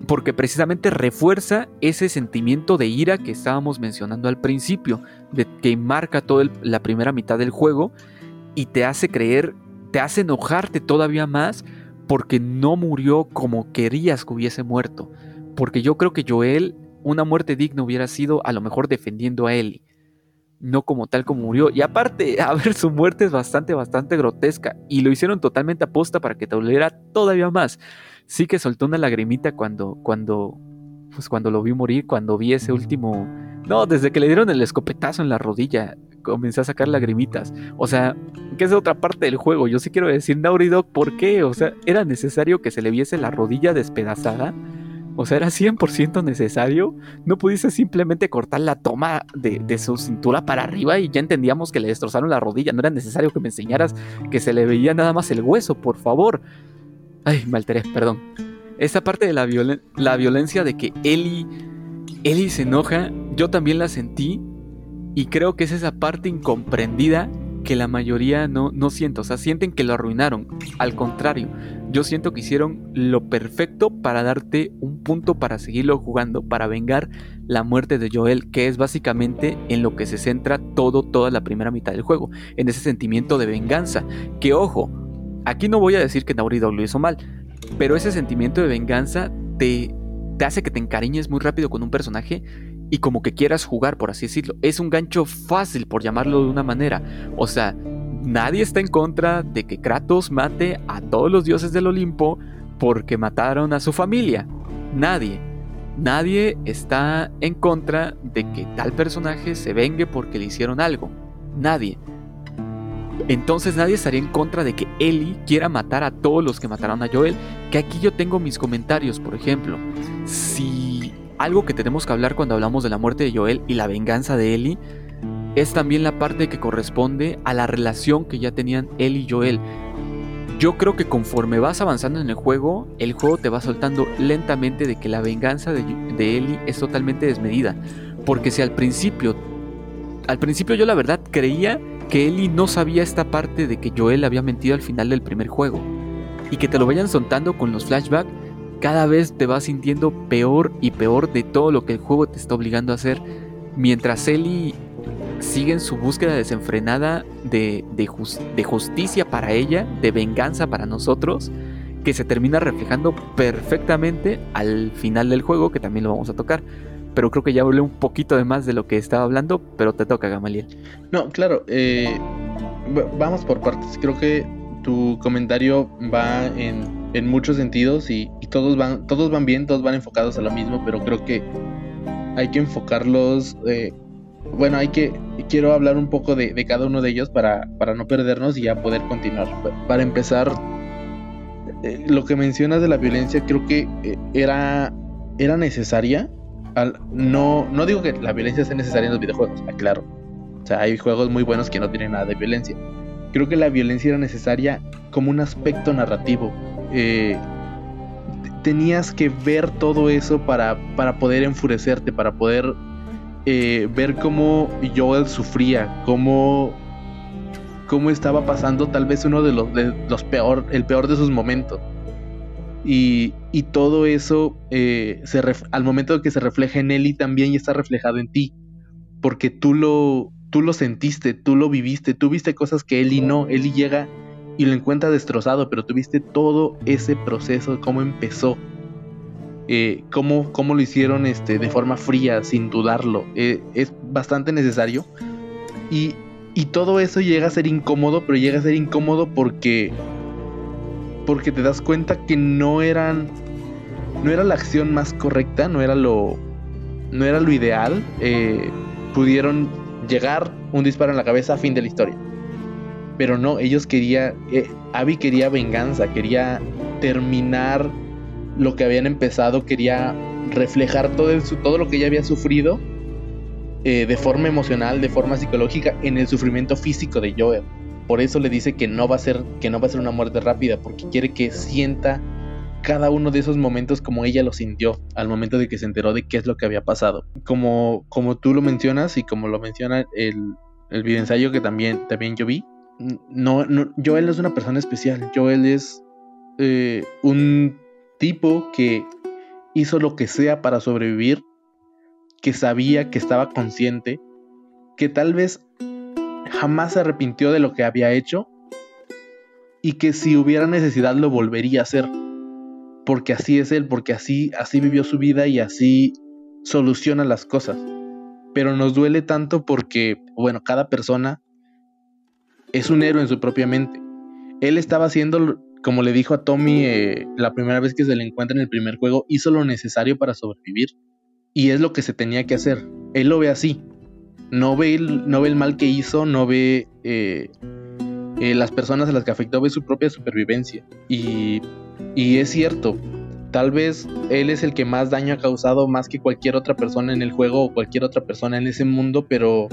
porque precisamente refuerza ese sentimiento de ira que estábamos mencionando al principio, de que marca toda la primera mitad del juego y te hace creer, te hace enojarte todavía más porque no murió como querías que hubiese muerto. Porque yo creo que Joel, una muerte digna hubiera sido a lo mejor defendiendo a Ellie, no como tal como murió. Y aparte, a ver, su muerte es bastante, bastante grotesca y lo hicieron totalmente aposta para que te doliera todavía más sí que soltó una lagrimita cuando, cuando, pues cuando lo vi morir, cuando vi ese último... No, desde que le dieron el escopetazo en la rodilla, comencé a sacar lagrimitas. O sea, que es otra parte del juego. Yo sí quiero decir, Naughty Dog, ¿por qué? O sea, era necesario que se le viese la rodilla despedazada O sea, era 100% necesario. No pudiste simplemente cortar la toma de, de, su cintura para arriba y ya entendíamos que le destrozaron la rodilla. No era necesario que me enseñaras que se le veía nada más el hueso, por favor. Ay, me perdón. Esta parte de la, la violencia de que Ellie, Ellie se enoja, yo también la sentí. Y creo que es esa parte incomprendida que la mayoría no, no siento. O sea, sienten que lo arruinaron. Al contrario, yo siento que hicieron lo perfecto para darte un punto para seguirlo jugando, para vengar la muerte de Joel, que es básicamente en lo que se centra todo, toda la primera mitad del juego. En ese sentimiento de venganza. Que ojo, aquí no voy a decir que Naughty Dog lo hizo mal, pero ese sentimiento de venganza te, te hace que te encariñes muy rápido con un personaje y como que quieras jugar, por así decirlo. Es un gancho fácil, por llamarlo de una manera. O sea, nadie está en contra de que Kratos mate a todos los dioses del Olimpo porque mataron a su familia. Nadie. Nadie está en contra de que tal personaje se vengue porque le hicieron algo. Nadie. Entonces nadie estaría en contra de que Ellie quiera matar a todos los que mataron a Joel. Que aquí yo tengo mis comentarios, por ejemplo. Si algo que tenemos que hablar cuando hablamos de la muerte de Joel y la venganza de Ellie es también la parte que corresponde a la relación que ya tenían él y Joel. Yo creo que conforme vas avanzando en el juego, el juego te va soltando lentamente de que la venganza de, de Ellie es totalmente desmedida. Porque si al principio, al principio yo la verdad creía que Ellie no sabía esta parte de que Joel había mentido al final del primer juego. Y que te lo vayan soltando con los flashbacks cada vez te vas sintiendo peor y peor de todo lo que el juego te está obligando a hacer. Mientras Ellie sigue en su búsqueda desenfrenada de, de, justicia para ella, de venganza para nosotros, que se termina reflejando perfectamente al final del juego, que también lo vamos a tocar. Pero creo que ya hablé un poquito de más de lo que estaba hablando, pero te toca, Gamaliel. No, claro, eh, vamos por partes. Creo que tu comentario va en en muchos sentidos y, todos van todos van bien, todos van enfocados a lo mismo, pero creo que hay que enfocarlos. Eh, bueno, hay que quiero hablar un poco de, cada uno de ellos para, para, no perdernos y ya poder continuar. Para empezar, eh, lo que mencionas de la violencia creo que eh, era era necesaria. No, no digo que la violencia sea necesaria en los videojuegos, claro. O sea, hay juegos muy buenos que no tienen nada de violencia. Creo que la violencia era necesaria como un aspecto narrativo, eh, tenías que ver todo eso para, para poder enfurecerte, para poder eh, ver cómo Joel sufría, cómo, cómo estaba pasando tal vez uno de los, los peor, el peor de sus momentos. Y, todo eso eh, se al momento que se refleja en y también está reflejado en ti. Porque tú lo, tú lo sentiste, tú lo viviste, tú viste cosas que Eli no. Eli llega y lo encuentra destrozado, pero tuviste todo ese proceso, cómo empezó, eh, cómo, cómo, lo hicieron este, de forma fría, sin dudarlo. Eh, es bastante necesario. Y, y, todo eso llega a ser incómodo, pero llega a ser incómodo porque, porque te das cuenta que no eran, no era la acción más correcta, no era lo, no era lo ideal. Eh, pudieron llegar un disparo en la cabeza a fin de la historia. Pero no, ellos querían, eh, Abby quería venganza, quería terminar lo que habían empezado, quería reflejar todo, todo lo que ella había sufrido eh, de forma emocional, de forma psicológica, en el sufrimiento físico de Joel. Por eso le dice que no va a ser, que no va a ser una muerte rápida, porque quiere que sienta cada uno de esos momentos como ella lo sintió al momento de que se enteró de qué es lo que había pasado. Como, como tú lo mencionas y como lo menciona el, el videoensayo que también, también yo vi, no, no, Joel no es una persona especial. Joel es eh, un tipo que hizo lo que sea para sobrevivir, que sabía, que estaba consciente, que tal vez jamás se arrepintió de lo que había hecho y que si hubiera necesidad lo volvería a hacer. Porque así es él, porque así, así vivió su vida y así soluciona las cosas. Pero nos duele tanto porque, bueno, cada persona es un héroe en su propia mente. Él estaba haciendo, como le dijo a Tommy eh, la primera vez que se le encuentra en el primer juego, hizo lo necesario para sobrevivir. Y es lo que se tenía que hacer. Él lo ve así. No ve el, no ve el mal que hizo, no ve eh, eh, las personas a las que afectó, ve su propia supervivencia. Y, y es cierto, tal vez él es el que más daño ha causado más que cualquier otra persona en el juego o cualquier otra persona en ese mundo, pero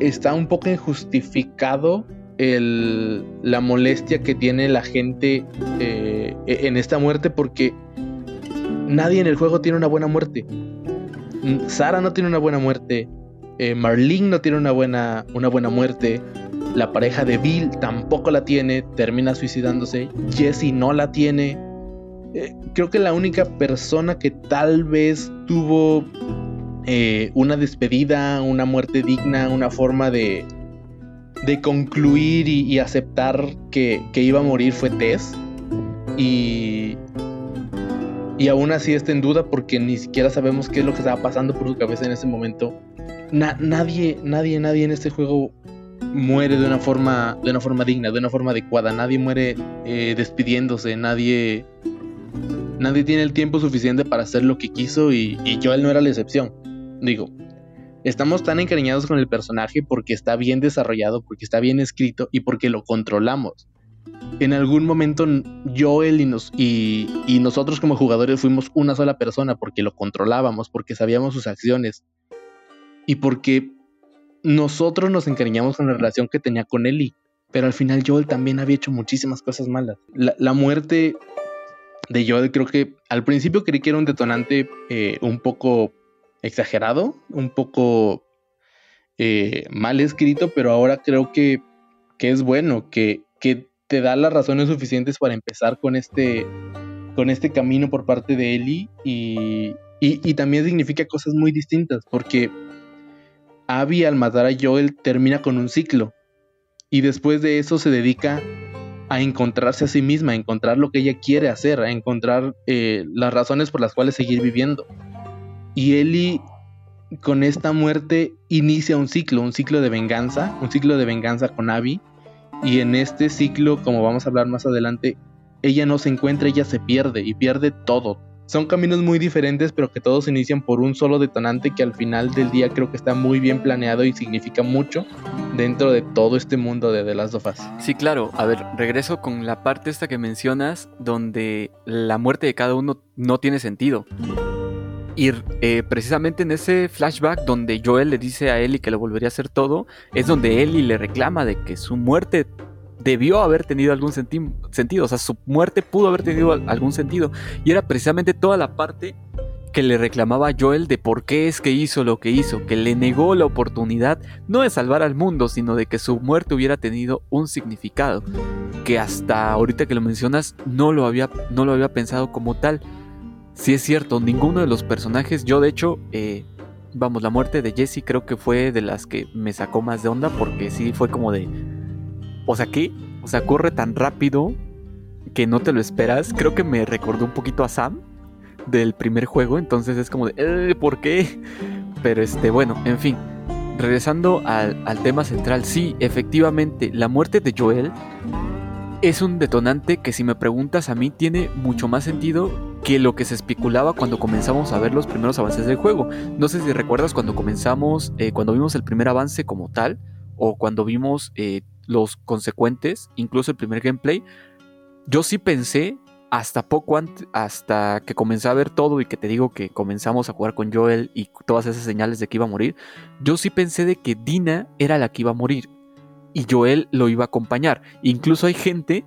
está un poco injustificado el, la molestia que tiene la gente eh, en esta muerte porque nadie en el juego tiene una buena muerte. Sara no tiene una buena muerte. Eh, Marlene no tiene una buena, una buena muerte. La pareja de Bill tampoco la tiene, termina suicidándose. Jesse no la tiene. Eh, creo que la única persona que tal vez tuvo eh, una despedida, una muerte digna, una forma de, de concluir y, aceptar que, iba a morir fue Tess. Y, y aún así está en duda porque ni siquiera sabemos qué es lo que estaba pasando por su cabeza en ese momento. Nadie, nadie, nadie en este juego muere de una forma, de una forma digna, de una forma adecuada. Nadie muere eh, despidiéndose, nadie, nadie tiene el tiempo suficiente para hacer lo que quiso y, y Joel no era la excepción. Digo, estamos tan encariñados con el personaje porque está bien desarrollado, porque está bien escrito y porque lo controlamos. En algún momento Joel y, nos, y, y nosotros como jugadores fuimos una sola persona porque lo controlábamos, porque sabíamos sus acciones y porque nosotros nos encariñamos con la relación que tenía con Ellie, pero al final Joel también había hecho muchísimas cosas malas. La, muerte de Joel creo que al principio creí que era un detonante eh, un poco exagerado, un poco eh, mal escrito, pero ahora creo que, que es bueno, que, que, te da las razones suficientes para empezar con este, con este camino por parte de Ellie y, y también significa cosas muy distintas, porque Abby al matar a Joel termina con un ciclo y después de eso se dedica a encontrarse a sí misma, a encontrar lo que ella quiere hacer, a encontrar eh, las razones por las cuales seguir viviendo. Y Ellie con esta muerte inicia un ciclo, un ciclo de venganza, un ciclo de venganza con Abby. Y en este ciclo, como vamos a hablar más adelante, ella no se encuentra, ella se pierde y pierde todo, son caminos muy diferentes, pero que todos inician por un solo detonante que al final del día creo que está muy bien planeado y significa mucho dentro de todo este mundo de The Last of Us. Sí, claro. A ver, regreso con la parte esta que mencionas, donde la muerte de cada uno no tiene sentido. Y eh, precisamente en ese flashback donde Joel le dice a Ellie que lo volvería a hacer todo, es donde Ellie le reclama de que su muerte debió haber tenido algún sentido, o sea, su muerte pudo haber tenido algún sentido. Y era precisamente toda la parte que le reclamaba Joel de por qué es que hizo lo que hizo, que le negó la oportunidad no de salvar al mundo, sino de que su muerte hubiera tenido un significado, que hasta ahorita que lo mencionas no lo había, no lo había pensado como tal. Si es cierto, ninguno de los personajes, yo de hecho, eh, vamos, la muerte de Jesse creo que fue de las que me sacó más de onda porque sí fue como de o sea, ¿qué? O sea, corre tan rápido que no te lo esperas. Creo que me recordó un poquito a Sam del primer juego. Entonces es como de, eh, ¿por qué? Pero este, bueno, en fin. Regresando al, al tema central, sí, efectivamente, la muerte de Joel es un detonante que si me preguntas a mí tiene mucho más sentido que lo que se especulaba cuando comenzamos a ver los primeros avances del juego. No sé si recuerdas cuando comenzamos, eh, cuando vimos el primer avance como tal, o cuando vimos eh, los consecuentes, incluso el primer gameplay, yo sí pensé hasta poco antes, hasta que comencé a ver todo y que te digo que comenzamos a jugar con Joel y todas esas señales de que iba a morir, yo sí pensé de que Dina era la que iba a morir y Joel lo iba a acompañar. Incluso hay gente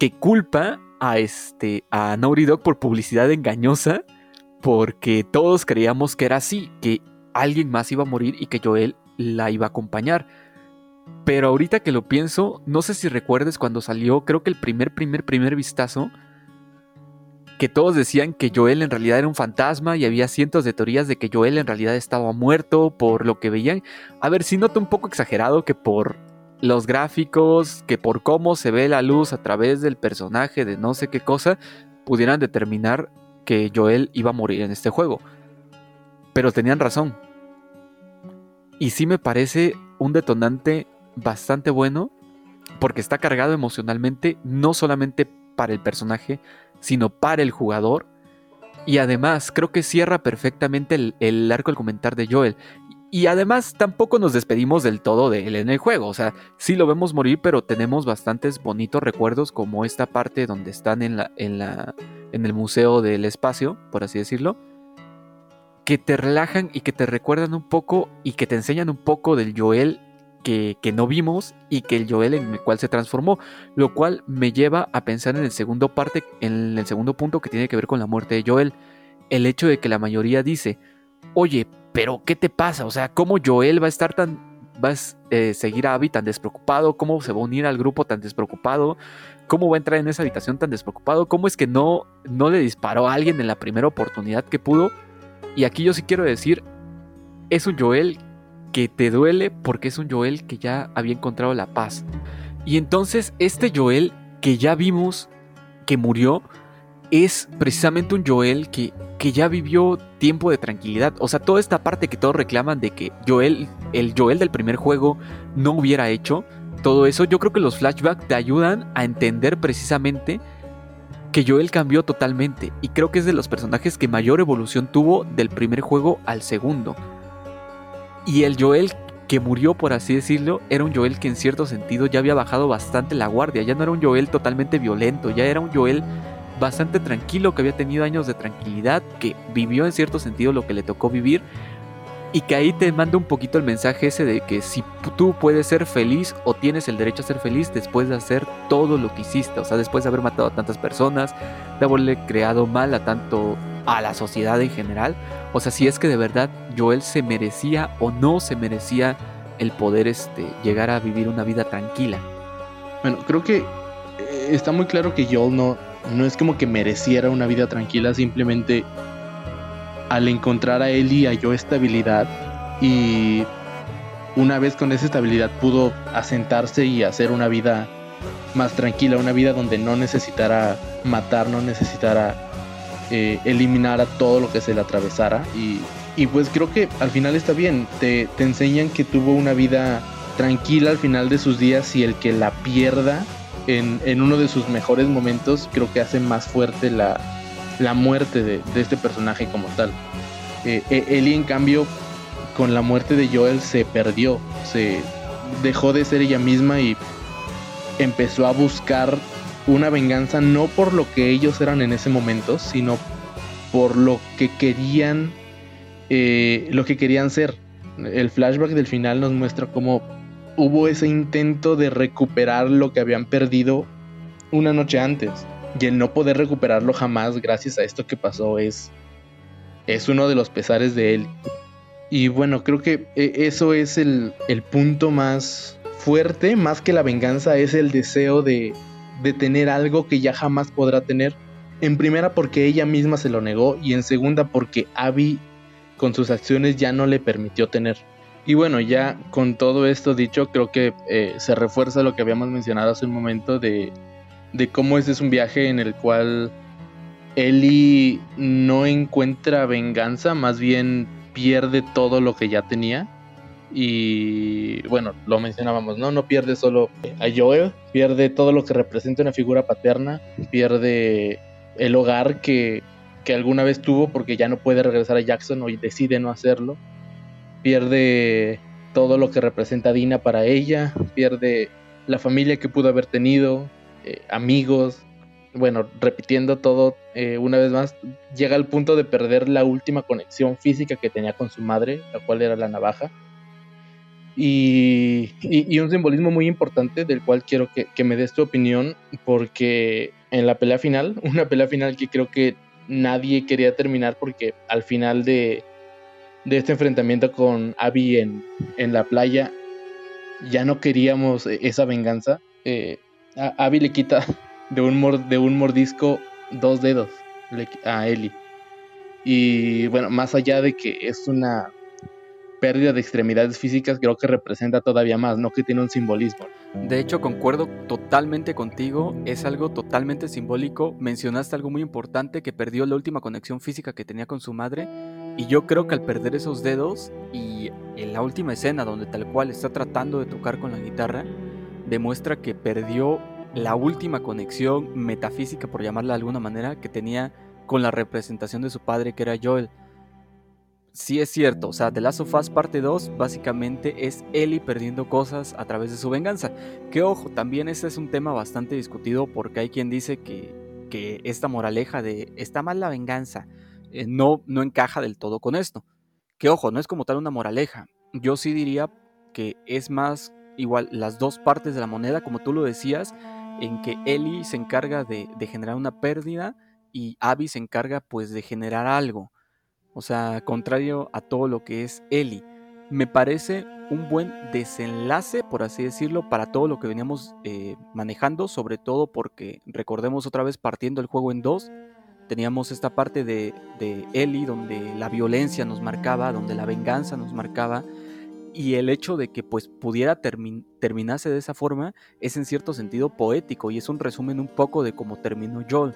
que culpa a este a Naughty Dog por publicidad engañosa porque todos creíamos que era así, que alguien más iba a morir y que Joel la iba a acompañar. Pero ahorita que lo pienso, no sé si recuerdes cuando salió, creo que el primer, primer, primer vistazo, que todos decían que Joel en realidad era un fantasma y había cientos de teorías de que Joel en realidad estaba muerto por lo que veían. A ver, si noto un poco exagerado que por los gráficos, que por cómo se ve la luz a través del personaje de no sé qué cosa, pudieran determinar que Joel iba a morir en este juego. Pero tenían razón. Y sí me parece un detonante bastante bueno porque está cargado emocionalmente no solamente para el personaje, sino para el jugador. Y además creo que cierra perfectamente el, arco del comentar de Joel. Y además tampoco nos despedimos del todo de él en el juego. O sea, sí lo vemos morir, pero tenemos bastantes bonitos recuerdos como esta parte donde están en, la, en, la, en el Museo del Espacio, por así decirlo. Que te relajan y que te recuerdan un poco y que te enseñan un poco del Joel que, no vimos y que el Joel en el cual se transformó, lo cual me lleva a pensar en el segundo parte, en el segundo punto que tiene que ver con la muerte de Joel, el hecho de que la mayoría dice, oye, pero ¿qué te pasa? O sea, ¿cómo Joel va a estar tan... va a eh, seguir a Abby tan despreocupado? ¿Cómo se va a unir al grupo tan despreocupado? ¿Cómo va a entrar en esa habitación tan despreocupado? ¿Cómo es que no, no le disparó a alguien en la primera oportunidad que pudo? Y aquí yo sí quiero decir, es un Joel que te duele porque es un Joel que ya había encontrado la paz. Y entonces este Joel que ya vimos que murió es precisamente un Joel que que ya vivió tiempo de tranquilidad. O sea, toda esta parte que todos reclaman de que Joel, el Joel del primer juego no hubiera hecho, todo eso, yo creo que los flashbacks te ayudan a entender precisamente que Joel cambió totalmente. Y creo que es de los personajes que mayor evolución tuvo del primer juego al segundo. Y el Joel que murió, por así decirlo, era un Joel que en cierto sentido ya había bajado bastante la guardia. Ya no era un Joel totalmente violento, ya era un Joel bastante tranquilo, que había tenido años de tranquilidad, que vivió en cierto sentido lo que le tocó vivir y que ahí te manda un poquito el mensaje ese de que si tú puedes ser feliz o tienes el derecho a ser feliz después de hacer todo lo que hiciste, o sea, después de haber matado a tantas personas, de haberle creado mal a tanto a la sociedad en general, o sea, si es que de verdad Joel se merecía o no se merecía el poder este, llegar a vivir una vida tranquila. Bueno, creo que eh, está muy claro que Joel no, no es como que mereciera una vida tranquila, simplemente al encontrar a Ellie halló estabilidad y una vez con esa estabilidad pudo asentarse y hacer una vida más tranquila, una vida donde no necesitara matar, no necesitara eh, eliminar a todo lo que se le atravesara y, pues creo que al final está bien, te, te enseñan que tuvo una vida tranquila al final de sus días y el que la pierda en, uno de sus mejores momentos, creo que hace más fuerte la, muerte de, este personaje como tal. Eh, e, Ellie, en cambio, con la muerte de Joel se perdió, se dejó de ser ella misma y empezó a buscar una venganza no por lo que ellos eran en ese momento, sino por lo que querían, eh, lo que querían ser. El flashback del final nos muestra cómo hubo ese intento de recuperar lo que habían perdido una noche antes. Y el no poder recuperarlo jamás gracias a esto que pasó es, es uno de los pesares de él. Y bueno, creo que e, eso es el, el punto más fuerte, más que la venganza, es el deseo de, de tener algo que ya jamás podrá tener. En primera porque ella misma se lo negó y en segunda porque Abby con sus acciones ya no le permitió tener. Y bueno, ya con todo esto dicho, creo que eh, se refuerza lo que habíamos mencionado hace un momento de, cómo este es un viaje en el cual Ellie no encuentra venganza, más bien pierde todo lo que ya tenía. Y bueno, lo mencionábamos, ¿no? No pierde solo a Joel, pierde todo lo que representa una figura paterna, pierde el hogar que, que alguna vez tuvo porque ya no puede regresar a Jackson o decide no hacerlo pierde todo lo que representa Dina para ella, pierde la familia que pudo haber tenido, eh, amigos, bueno, repitiendo todo eh, una vez más, llega al punto de perder la última conexión física que tenía con su madre, la cual era la navaja. Y, un simbolismo muy importante del cual quiero que, me des tu opinión, porque en la pelea final, una pelea final que creo que nadie quería terminar porque al final de, este enfrentamiento con Abby en, en la playa, ya no queríamos e, esa venganza. Eh, Abby le quita de un, de un mordisco dos dedos a Ellie. Y bueno, más allá de que es una pérdida de extremidades físicas, creo que representa todavía más, no que tiene un simbolismo. De hecho, concuerdo totalmente contigo, es algo totalmente simbólico. Mencionaste algo muy importante, que perdió la última conexión física que tenía con su madre y yo creo que al perder esos dedos y en la última escena donde tal cual está tratando de tocar con la guitarra, demuestra que perdió la última conexión metafísica, por llamarla de alguna manera, que tenía con la representación de su padre, que era Joel. Sí es cierto, o sea, The Last of Us parte 2 básicamente es Ellie perdiendo cosas a través de su venganza. Que ojo, también este es un tema bastante discutido porque hay quien dice que, que esta moraleja de está mal la venganza eh, no, no encaja del todo con esto. Que ojo, no es como tal una moraleja. Yo sí diría que es más igual las dos partes de la moneda, como tú lo decías, en que Ellie se encarga de, de generar una pérdida y Abby se encarga pues de generar algo. O sea, contrario a todo lo que es Ellie. Me parece un buen desenlace, por así decirlo, para todo lo que veníamos eh, manejando, sobre todo porque recordemos otra vez partiendo el juego en dos, teníamos esta parte de, de Ellie donde la violencia nos marcaba, donde la venganza nos marcaba, y el hecho de que pues pudiera terminarse de esa forma es en cierto sentido poético y es un resumen un poco de cómo terminó Joel.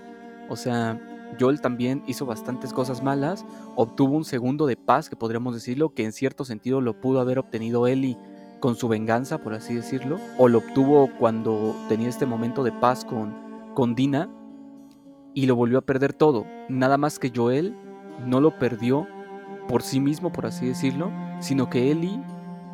O sea, Joel también hizo bastantes cosas malas, obtuvo un segundo de paz, que podríamos decirlo, que en cierto sentido lo pudo haber obtenido Ellie con su venganza, por así decirlo, o lo obtuvo cuando tenía este momento de paz con, con Dina y lo volvió a perder todo. Nada más que Joel no lo perdió por sí mismo, por así decirlo, sino que Ellie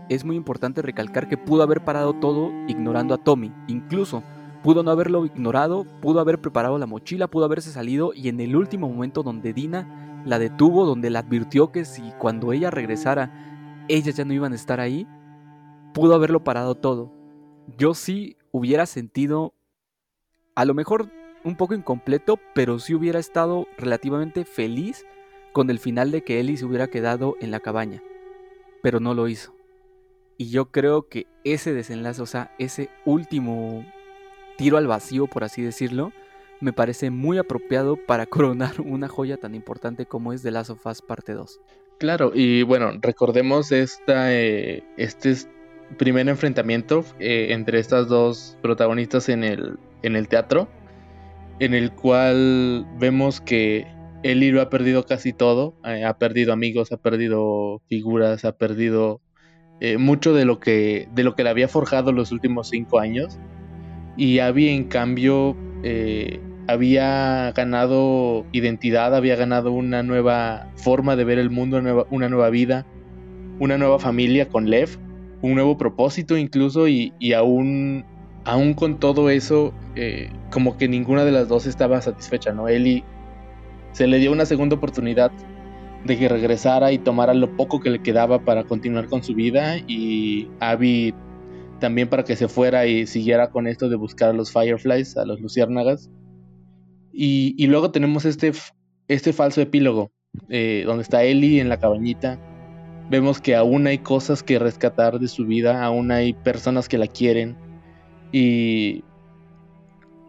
es muy importante recalcar que pudo haber parado todo ignorando a Tommy, incluso Pudo no haberlo ignorado, pudo haber preparado la mochila, pudo haberse salido y en el último momento donde Dina la detuvo, donde la advirtió que si cuando ella regresara, ellas ya no iban a estar ahí, pudo haberlo parado todo. Yo sí hubiera sentido, a lo mejor un poco incompleto, pero sí hubiera estado relativamente feliz con el final de que Ellie se hubiera quedado en la cabaña. Pero no lo hizo. Y yo creo que ese desenlace, o sea, ese último tiro al vacío, por así decirlo, me parece muy apropiado para coronar una joya tan importante como es The Last of Us Parte 2. Claro, y bueno, recordemos esta, eh, este primer enfrentamiento eh, entre estas dos protagonistas en el, teatro, en el cual vemos que Ellie lo ha perdido casi todo, eh, ha perdido amigos, ha perdido figuras, ha perdido mucho de lo que de lo que le había forjado los últimos cinco años y Abby en cambio eh, había ganado identidad, había ganado una nueva forma de ver el mundo, una nueva, vida, una nueva familia con Lev, un nuevo propósito incluso y, aún, aún con todo eso eh, como que ninguna de las dos estaba satisfecha, ¿no? Ellie se le dio una segunda oportunidad de que regresara y tomara lo poco que le quedaba para continuar con su vida y Abby también para que se fuera y siguiera con esto de buscar a los Fireflies, a los luciérnagas. Y, luego tenemos este, este falso epílogo, eh, donde está Ellie en la cabañita. Vemos que aún hay cosas que rescatar de su vida, aún hay personas que la quieren. Y,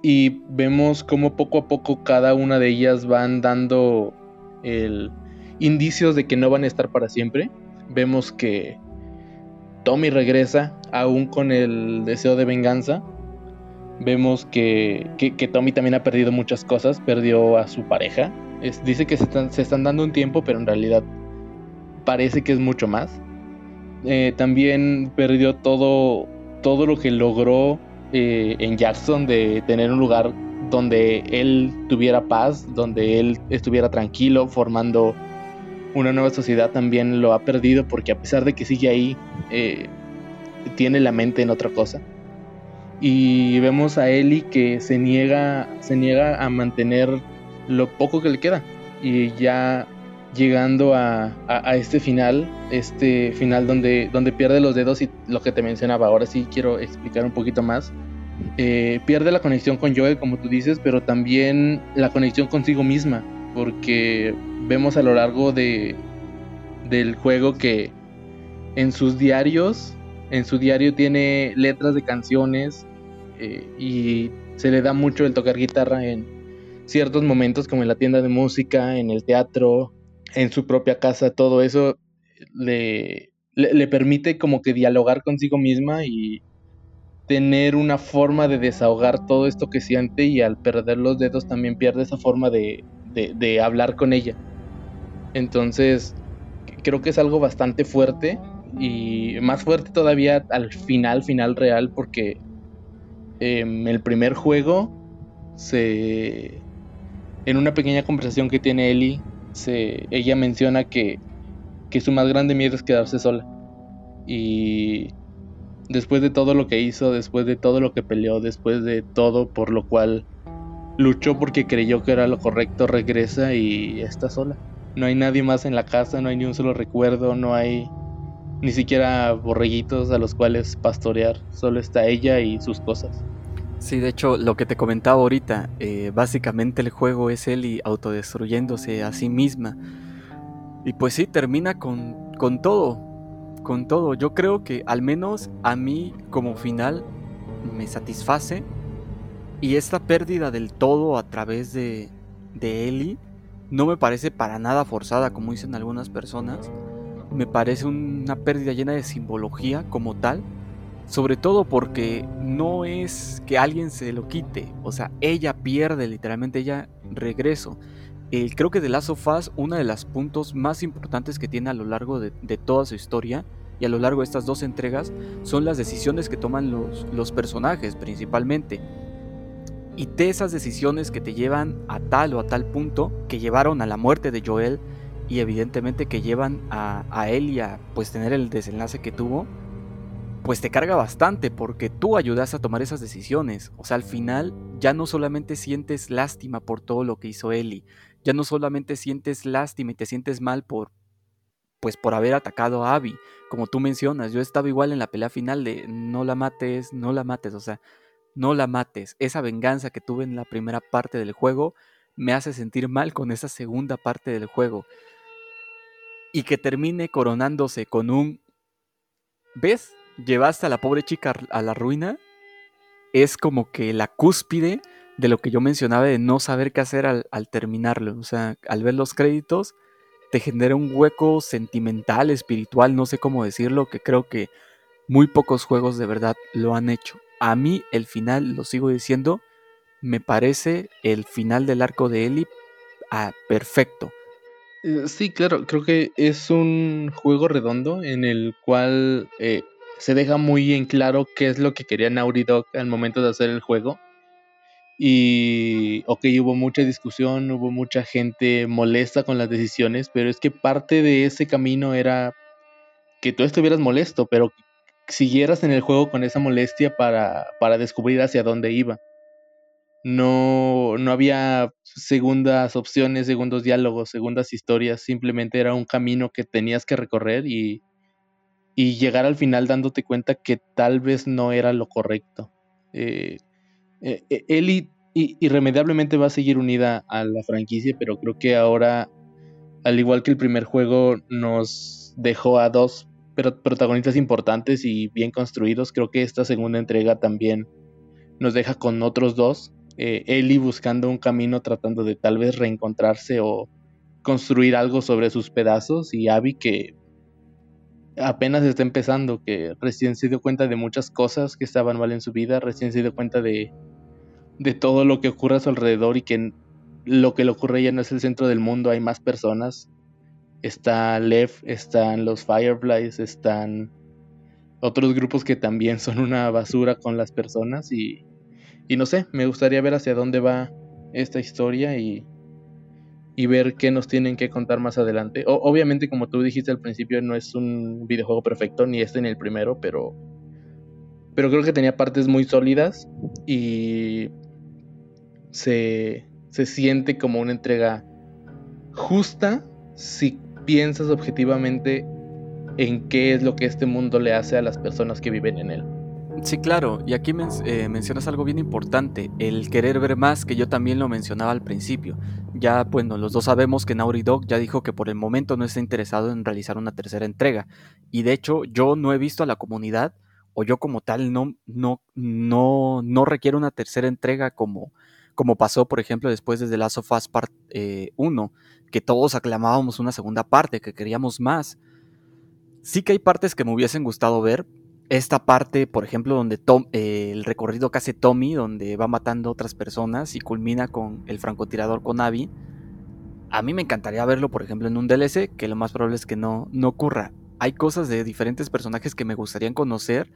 y vemos cómo poco a poco cada una de ellas van dando el, indicios de que no van a estar para siempre. Vemos que Tommy regresa aún con el deseo de venganza. Vemos que, Tommy también ha perdido muchas cosas, perdió a su pareja. dice que se están, dando un tiempo, pero en realidad parece que es mucho más. Eh, también perdió todo, todo lo que logró eh, en Jackson de tener un lugar donde él tuviera paz, donde él estuviera tranquilo, formando una nueva sociedad también lo ha perdido porque a pesar de que sigue ahí, eh, tiene la mente en otra cosa. Y vemos a Ellie que se niega, se niega a mantener lo poco que le queda. Y ya llegando a, este final, este final donde, donde pierde los dedos y lo que te mencionaba, ahora sí quiero explicar un poquito más. Eh, pierde la conexión con Joel, como tú dices, pero también la conexión consigo misma, porque vemos a lo largo de, del juego que en sus diarios, en su diario tiene letras de canciones eh, y se le da mucho el tocar guitarra en ciertos momentos como en la tienda de música, en el teatro, en su propia casa, todo eso le, le permite como que dialogar consigo misma y tener una forma de desahogar todo esto que siente y al perder los dedos también pierde esa forma de, de, hablar con ella. Entonces, creo que es algo bastante fuerte y más fuerte todavía al final, final real, porque en em, el primer juego se... En una pequeña conversación que tiene Ellie, se, ella menciona que que su más grande miedo es quedarse sola. Y después de todo lo que hizo, después de todo lo que peleó, después de todo por lo cual luchó porque creyó que era lo correcto, regresa y está sola. No hay nadie más en la casa, no hay ni un solo recuerdo, no hay ni siquiera borreguitos a los cuales pastorear, solo está ella y sus cosas. Sí, de hecho, lo que te comentaba ahorita, eh, básicamente el juego es Ellie autodestruyéndose a sí misma. Y pues sí, termina con, con todo, con todo. Yo creo que al menos a mí como final me satisface. Y esta pérdida del todo a través de, de Ellie no me parece para nada forzada, como dicen algunas personas. Me parece una pérdida llena de simbología como tal sobre todo porque no es que alguien se lo quite, o sea, ella pierde literalmente, ella regreso. creo que The Last of Us, uno de los puntos más importantes que tiene a lo largo de, toda su historia y a lo largo de estas dos entregas son las decisiones que toman los, los personajes principalmente. Y de esas decisiones que te llevan a tal o a tal punto, que llevaron a la muerte de Joel y evidentemente que llevan a, a él a pues tener el desenlace que tuvo, pues te carga bastante porque tú ayudas a tomar esas decisiones. O sea, al final ya no solamente sientes lástima por todo lo que hizo Ellie, ya no solamente sientes lástima y te sientes mal por pues por haber atacado a Abby, como tú mencionas, yo estaba igual en la pelea final de no la mates, no la mates, o sea, no la mates. Esa venganza que tuve en la primera parte del juego me hace sentir mal con esa segunda parte del juego. Y que termine coronándose con un ¿Ves? llevaste a la pobre chica a la ruina es como que la cúspide de lo que yo mencionaba de no saber qué hacer al, terminarlo. O sea, al ver los créditos, te genera un hueco sentimental, espiritual, no sé cómo decirlo, que creo que muy pocos juegos de verdad lo han hecho. A mí el final, lo sigo diciendo, me parece el final del arco de Eli ah, perfecto. Eh, sí, claro, creo que es un juego redondo en el cual eh, se deja muy en claro qué es lo que quería Naughty Dog al momento de hacer el juego. Y, ok, hubo mucha discusión, hubo mucha gente molesta con las decisiones, pero es que parte de ese camino era que tú estuvieras molesto, pero siguieras en el juego con esa molestia para, para descubrir hacia dónde iba. No, no había segundas opciones, segundos diálogos, segundas historias, simplemente era un camino que tenías que recorrer y, y llegar al final dándote cuenta que tal vez no era lo correcto. Eh, eh, eh irremediablemente va a seguir unida a la franquicia, pero creo que ahora, al igual que el primer juego, nos dejó a dos protagonistas importantes y bien construidos. Creo que esta segunda entrega también nos deja con otros dos. Eh, Ellie buscando un camino, tratando de tal vez reencontrarse o construir algo sobre sus pedazos, y Abby que apenas está empezando, que recién se dio cuenta de muchas cosas que estaban mal en su vida, recién se dio cuenta de, de todo lo que ocurre a su alrededor y que lo que le ocurre ya no es el centro del mundo, hay más personas. Está Lev, están los Fireflies, están otros grupos que también son una basura con las personas y, y no sé, me gustaría ver hacia dónde va esta historia y, y ver qué nos tienen que contar más adelante. obviamente, como tú dijiste al principio, no es un videojuego perfecto, ni este ni el primero, pero, pero creo que tenía partes muy sólidas y se, se siente como una entrega justa si piensas objetivamente en qué es lo que este mundo le hace a las personas que viven en él. Sí, claro, y aquí eh, mencionas algo bien importante, el querer ver más, que yo también lo mencionaba al principio. Ya, bueno, los dos sabemos que Naughty Dog ya dijo que por el momento no está interesado en realizar una tercera entrega. Y de hecho, yo no he visto a la comunidad, o yo como tal, no, no, no, no requiero una tercera entrega como, como pasó, por ejemplo, después de The Last of Us Part 1, eh, que todos aclamábamos una segunda parte, que queríamos más. Sí que hay partes que me hubiesen gustado ver, esta parte, por ejemplo, donde Tom, eh, el recorrido que hace Tommy, donde va matando otras personas y culmina con el francotirador con Abby, a mí me encantaría verlo, por ejemplo, en un DLC, que lo más probable es que no, no ocurra. Hay cosas de diferentes personajes que me gustaría conocer.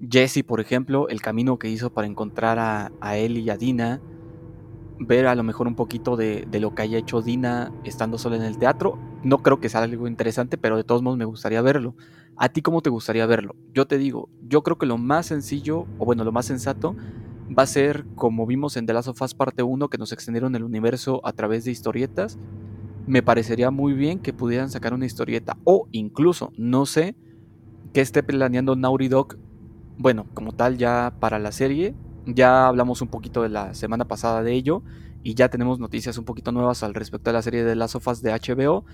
Jesse, por ejemplo, el camino que hizo para encontrar a, a él y a Dina. Ver a lo mejor un poquito de, lo que haya hecho Dina estando sola en el teatro. No creo que sea algo interesante, pero de todos modos me gustaría verlo. ¿A ti cómo te gustaría verlo? Yo te digo, yo creo que lo más sencillo, o bueno, lo más sensato, va a ser como vimos en The Last of Us parte 1, que nos extendieron el universo a través de historietas. Me parecería muy bien que pudieran sacar una historieta, o incluso, no sé, que esté planeando Naughty Dog, bueno, como tal ya para la serie, ya hablamos un poquito de la semana pasada de ello y ya tenemos noticias un poquito nuevas al respecto de la serie de las sofas de HBO,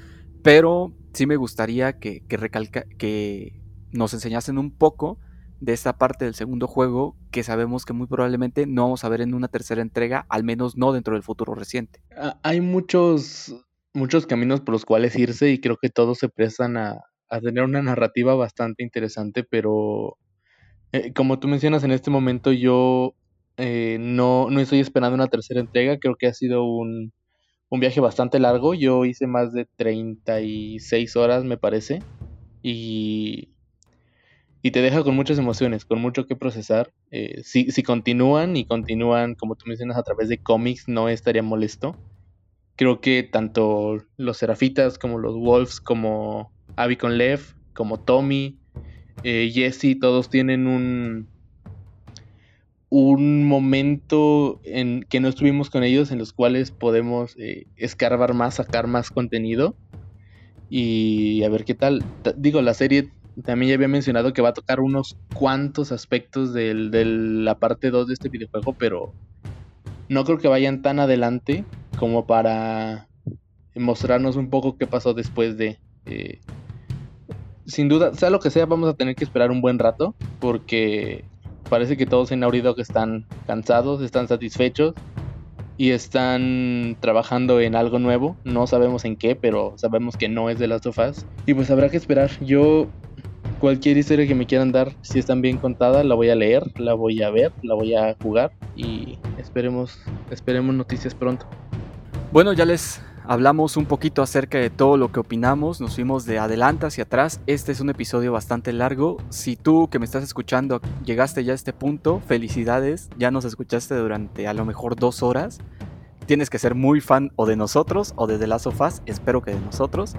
pero sí me gustaría que, recalca, que nos enseñasen un poco de esta parte del segundo juego que sabemos que muy probablemente no vamos a ver en una tercera entrega, al menos no dentro del futuro reciente. Ah, hay muchos, muchos caminos por los cuales irse y creo que todos se prestan a, a tener una narrativa bastante interesante, pero eh, como tú mencionas en este momento yo eh, no, no estoy esperando una tercera entrega, creo que ha sido un, un viaje bastante largo, yo hice más de 36 horas me parece, y, y te deja con muchas emociones, con mucho que procesar. Eh, si, si continúan y continúan, como tú mencionas, a través de cómics, no estaría molesto. Creo que tanto los Serafitas como los Wolves, como Abby con Lev, como Tommy, eh, Jesse, todos tienen un, un momento en que no estuvimos con ellos en los cuales podemos eh, escarbar más, sacar más contenido y a ver qué tal. digo, la serie también ya había mencionado que va a tocar unos cuantos aspectos de la parte 2 de este videojuego, pero no creo que vayan tan adelante como para mostrarnos un poco qué pasó después de... Eh, sin duda, sea lo que sea, vamos a tener que esperar un buen rato porque parece que todos en Dog están cansados, están satisfechos y están trabajando en algo nuevo. No sabemos en qué, pero sabemos que no es de Last of Us. Y pues habrá que esperar. Yo, cualquier historia que me quieran dar, si están bien contada, la voy a leer, la voy a ver, la voy a jugar y esperemos, esperemos noticias pronto. Bueno, ya les Hablamos un poquito acerca de todo lo que opinamos, nos fuimos de adelante hacia atrás. Este es un episodio bastante largo. Si tú que me estás escuchando llegaste ya a este punto, felicidades, ya nos escuchaste durante a lo mejor dos horas. Tienes que ser muy fan o de nosotros o de The Last espero que de nosotros.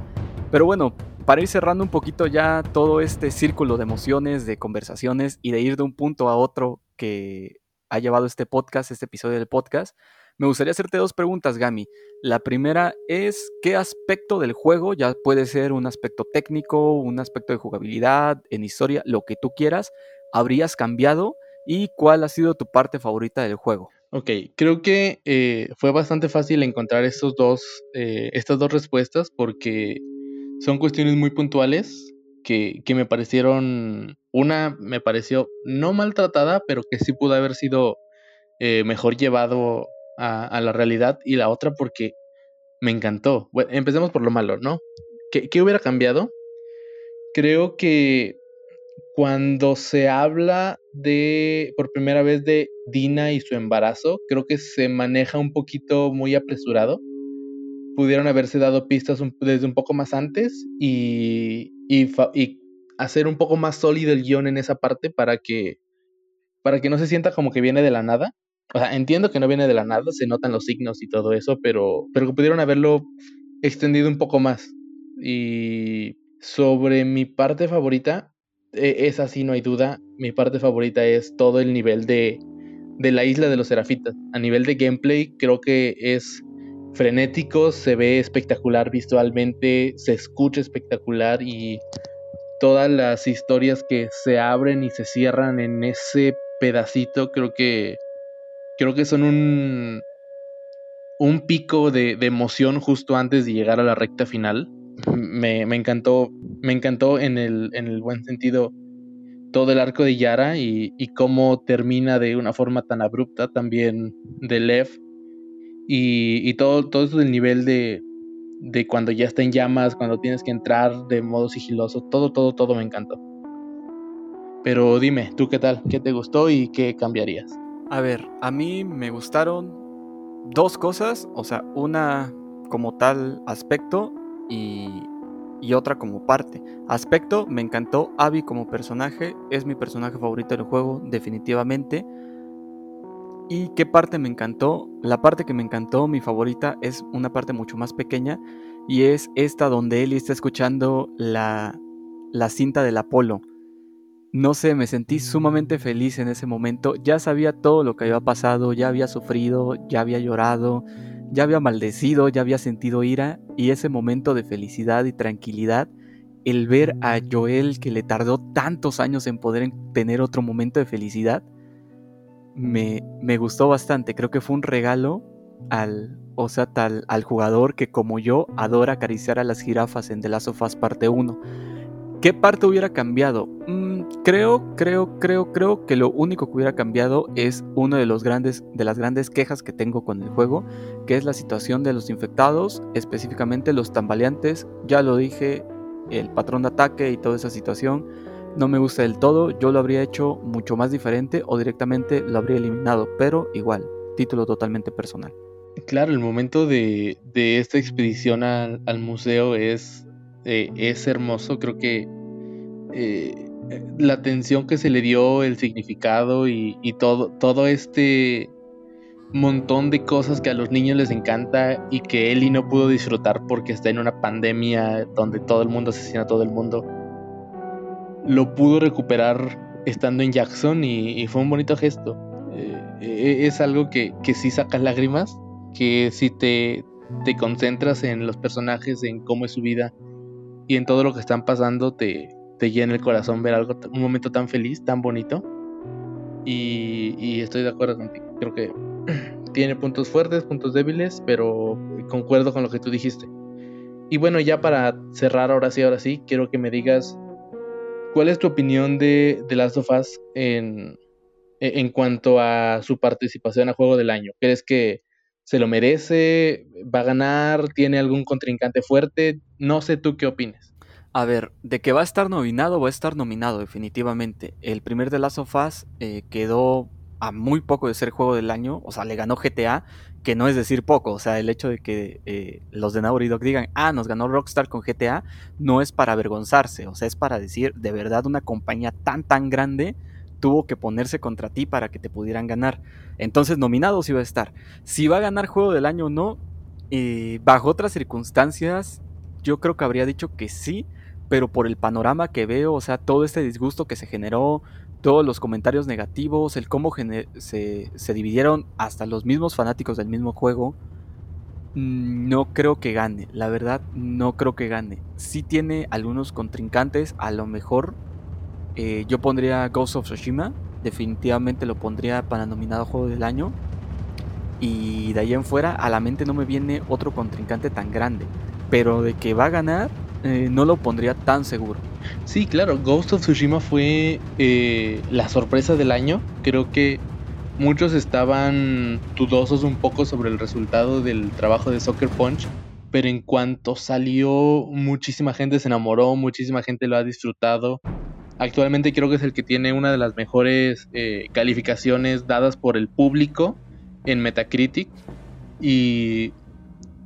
Pero bueno, para ir cerrando un poquito ya todo este círculo de emociones, de conversaciones y de ir de un punto a otro que ha llevado este podcast, este episodio del podcast, me gustaría hacerte dos preguntas, Gami. La primera es, ¿qué aspecto del juego, ya puede ser un aspecto técnico, un aspecto de jugabilidad, en historia, lo que tú quieras, habrías cambiado? ¿Y cuál ha sido tu parte favorita del juego? Ok, creo que eh, fue bastante fácil encontrar estos dos, eh, estas dos respuestas porque son cuestiones muy puntuales que, que, me parecieron, una me pareció no maltratada, pero que sí pudo haber sido eh, mejor llevado a, la realidad y la otra porque me encantó. Empecemos por lo malo, ¿no? ¿Qué, ¿Qué, hubiera cambiado? Creo que cuando se habla de, por primera vez, de Dina y su embarazo, creo que se maneja un poquito muy apresurado. Pudieron haberse dado pistas desde un poco más antes y, y, y hacer un poco más sólido el guion en esa parte para que, para que no se sienta como que viene de la nada o sea, entiendo que no viene de la nada, se notan los signos y todo eso, pero, pero pudieron haberlo extendido un poco más. Y sobre mi parte favorita, e, es así, no hay duda. Mi parte favorita es todo el nivel de, de la isla de los serafitas. A nivel de gameplay, creo que es frenético, se ve espectacular visualmente, se escucha espectacular y todas las historias que se abren y se cierran en ese pedacito, creo que creo que son un, un pico de, emoción justo antes de llegar a la recta final. Me, encantó, me encantó en el, en el buen sentido todo el arco de Yara y, cómo termina de una forma tan abrupta también de Lev y, y todo, todo eso del nivel de, de cuando ya está en llamas, cuando tienes que entrar de modo sigiloso, todo, todo, todo me encantó. Pero dime, ¿tú qué tal? ¿Qué te gustó y qué cambiarías? A ver, a mí me gustaron dos cosas, o sea, una como tal aspecto y, y otra como parte. Aspecto, me encantó Abby como personaje, es mi personaje favorito del juego, definitivamente. ¿Y qué parte me encantó? La parte que me encantó, mi favorita, es una parte mucho más pequeña y es esta donde Ellie está escuchando la, la cinta del Apolo. No sé, me sentí sumamente feliz en ese momento. Ya sabía todo lo que había pasado, ya había sufrido, ya había llorado, ya había maldecido, ya había sentido ira y ese momento de felicidad y tranquilidad, el ver a Joel que le tardó tantos años en poder tener otro momento de felicidad, me, me gustó bastante. Creo que fue un regalo al, o sea, tal, al jugador que como yo adora acariciar a las jirafas en The Last of Us parte 1. ¿Qué parte hubiera cambiado? Mm, creo, creo, creo, creo que lo único que hubiera cambiado es una de, los grandes, de las grandes quejas que tengo con el juego, que es la situación de los infectados, específicamente los tambaleantes. Ya lo dije, el patrón de ataque y toda esa situación no me gusta del todo. Yo lo habría hecho mucho más diferente o directamente lo habría eliminado, pero igual, título totalmente personal. Claro, el momento de, esta expedición al, museo es, eh, es hermoso. Creo que eh, la atención que se le dio, el significado y, todo, todo este montón de cosas que a los niños les encanta y que Ellie no pudo disfrutar porque está en una pandemia donde todo el mundo asesina a todo el mundo, lo pudo recuperar estando en Jackson y, fue un bonito gesto. Eh, es algo que, que sí saca lágrimas que si te, te concentras en los personajes, en cómo es su vida y en todo lo que están pasando, te, te llena el corazón ver algo, un momento tan feliz, tan bonito. Y, estoy de acuerdo contigo. Creo que tiene puntos fuertes, puntos débiles, pero concuerdo con lo que tú dijiste. Y bueno, ya para cerrar ahora sí, ahora sí, quiero que me digas cuál es tu opinión de, de Last en, en cuanto a su participación a Juego del Año. ¿Crees que se lo merece, va a ganar, tiene algún contrincante fuerte, no sé tú qué opinas. A ver, de que va a estar nominado, va a estar nominado definitivamente. El primer de Last of Us eh, quedó a muy poco de ser juego del año, o sea, le ganó GTA, que no es decir poco, o sea, el hecho de que eh, los de Naughty digan, ah, nos ganó Rockstar con GTA, no es para avergonzarse, o sea, es para decir, de verdad, una compañía tan, tan grande tuvo que ponerse contra ti para que te pudieran ganar. Entonces, nominados iba a estar. Si va a ganar juego del año o no, eh, bajo otras circunstancias, yo creo que habría dicho que sí, pero por el panorama que veo, o sea, todo este disgusto que se generó, todos los comentarios negativos, el cómo se, se dividieron hasta los mismos fanáticos del mismo juego, mm, no creo que gane, la verdad no creo que gane. Sí tiene algunos contrincantes, a lo mejor eh, yo pondría Ghost of Tsushima, definitivamente lo pondría para nominado Juego del Año. Y de ahí en fuera, a la mente no me viene otro contrincante tan grande. Pero de que va a ganar, eh, no lo pondría tan seguro. Sí, claro, Ghost of Tsushima fue eh, la sorpresa del año. Creo que muchos estaban dudosos un poco sobre el resultado del trabajo de Soccer Punch. Pero en cuanto salió, muchísima gente se enamoró, muchísima gente lo ha disfrutado. Actualmente creo que es el que tiene una de las mejores eh, calificaciones dadas por el público en Metacritic y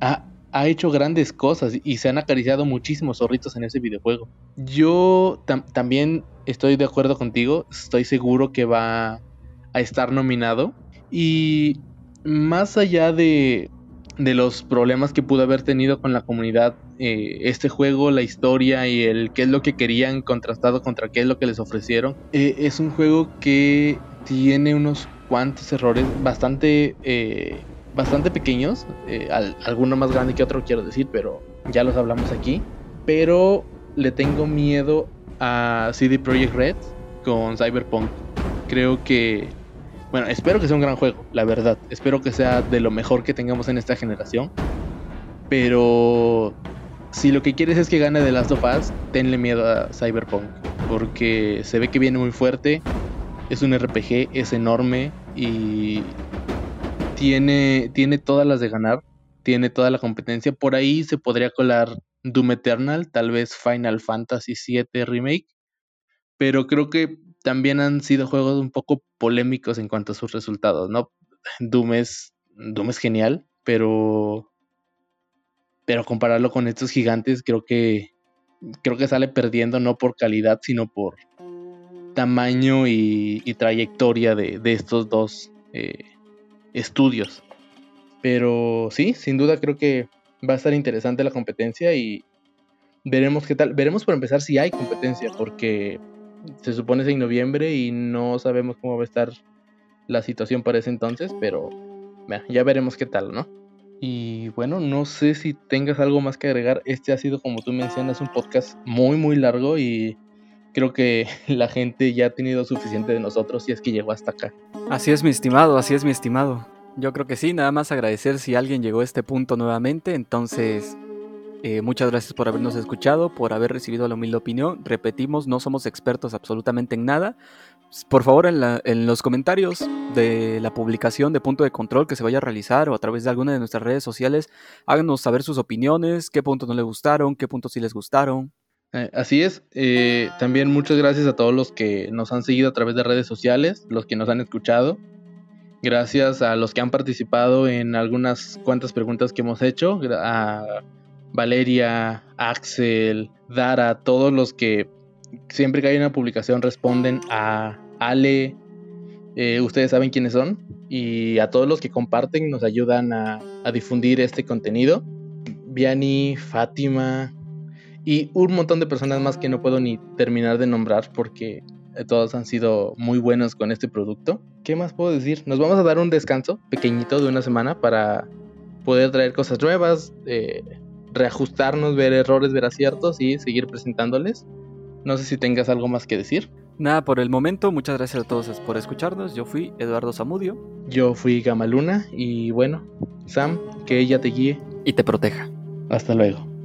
ha, hecho grandes cosas y se han acariciado muchísimos zorritos en ese videojuego. Yo también estoy de acuerdo contigo, estoy seguro que va a estar nominado y más allá de, de los problemas que pudo haber tenido con la comunidad eh, este juego, la historia y el qué es lo que querían contrastado contra qué es lo que les ofrecieron. Eh, es un juego que tiene unos cuantos errores bastante, eh, bastante pequeños, alguno más grande que otro quiero decir, pero ya los hablamos aquí. Pero le tengo miedo a CD Projekt Red con Cyberpunk. Creo que bueno, espero que sea un gran juego, la verdad. Espero que sea de lo mejor que tengamos en esta generación. Pero si lo que quieres es que gane The Last of Us, tenle miedo a Cyberpunk. Porque se ve que viene muy fuerte. Es un RPG, es enorme y tiene, tiene todas las de ganar. Tiene toda la competencia. Por ahí se podría colar Doom Eternal, tal vez Final Fantasy VII Remake. Pero creo que también han sido juegos un poco polémicos en cuanto a sus resultados, ¿no? Doom es, Doom es genial, pero pero compararlo con estos gigantes creo que creo que sale perdiendo no por calidad sino por tamaño y, trayectoria de, estos dos eh, estudios. Pero sí, sin duda creo que va a estar interesante la competencia y veremos qué tal. Veremos por empezar si hay competencia, porque se supone es en noviembre y no sabemos cómo va a estar la situación para ese entonces, pero ya veremos qué tal, ¿no? Y bueno, no sé si tengas algo más que agregar. Este ha sido, como tú mencionas, un podcast muy, muy largo y creo que la gente ya ha tenido suficiente de nosotros y es que llegó hasta acá. Así es, mi estimado, así es, mi estimado. Yo creo que sí, nada más agradecer si alguien llegó a este punto nuevamente. Entonces, eh, muchas gracias por habernos escuchado, por haber recibido la humilde opinión. Repetimos, no somos expertos absolutamente en nada. Por favor, en, los comentarios de la publicación de punto de control que se vaya a realizar o a través de alguna de nuestras redes sociales, háganos saber sus opiniones, qué puntos no les gustaron, qué puntos sí les gustaron. Eh, así es. Eh, también muchas gracias a todos los que nos han seguido a través de redes sociales, los que nos han escuchado. Gracias a los que han participado en algunas cuantas preguntas que hemos hecho. A Valeria, Axel, Dara, todos los que siempre que hay una publicación responden a Ale. Eh, ustedes saben quiénes son. Y a todos los que comparten nos ayudan a, a difundir este contenido. Viani, Fátima y un montón de personas más que no puedo ni terminar de nombrar porque todos han sido muy buenos con este producto. ¿Qué más puedo decir? Nos vamos a dar un descanso pequeñito de una semana para poder traer cosas nuevas, eh, reajustarnos, ver errores, ver aciertos y seguir presentándoles. No sé si tengas algo más que decir. Nada, por el momento, muchas gracias a todos por escucharnos. Yo fui Eduardo Zamudio. Yo fui Gamaluna y bueno, Sam, que ella te guíe. Y te proteja. Hasta luego.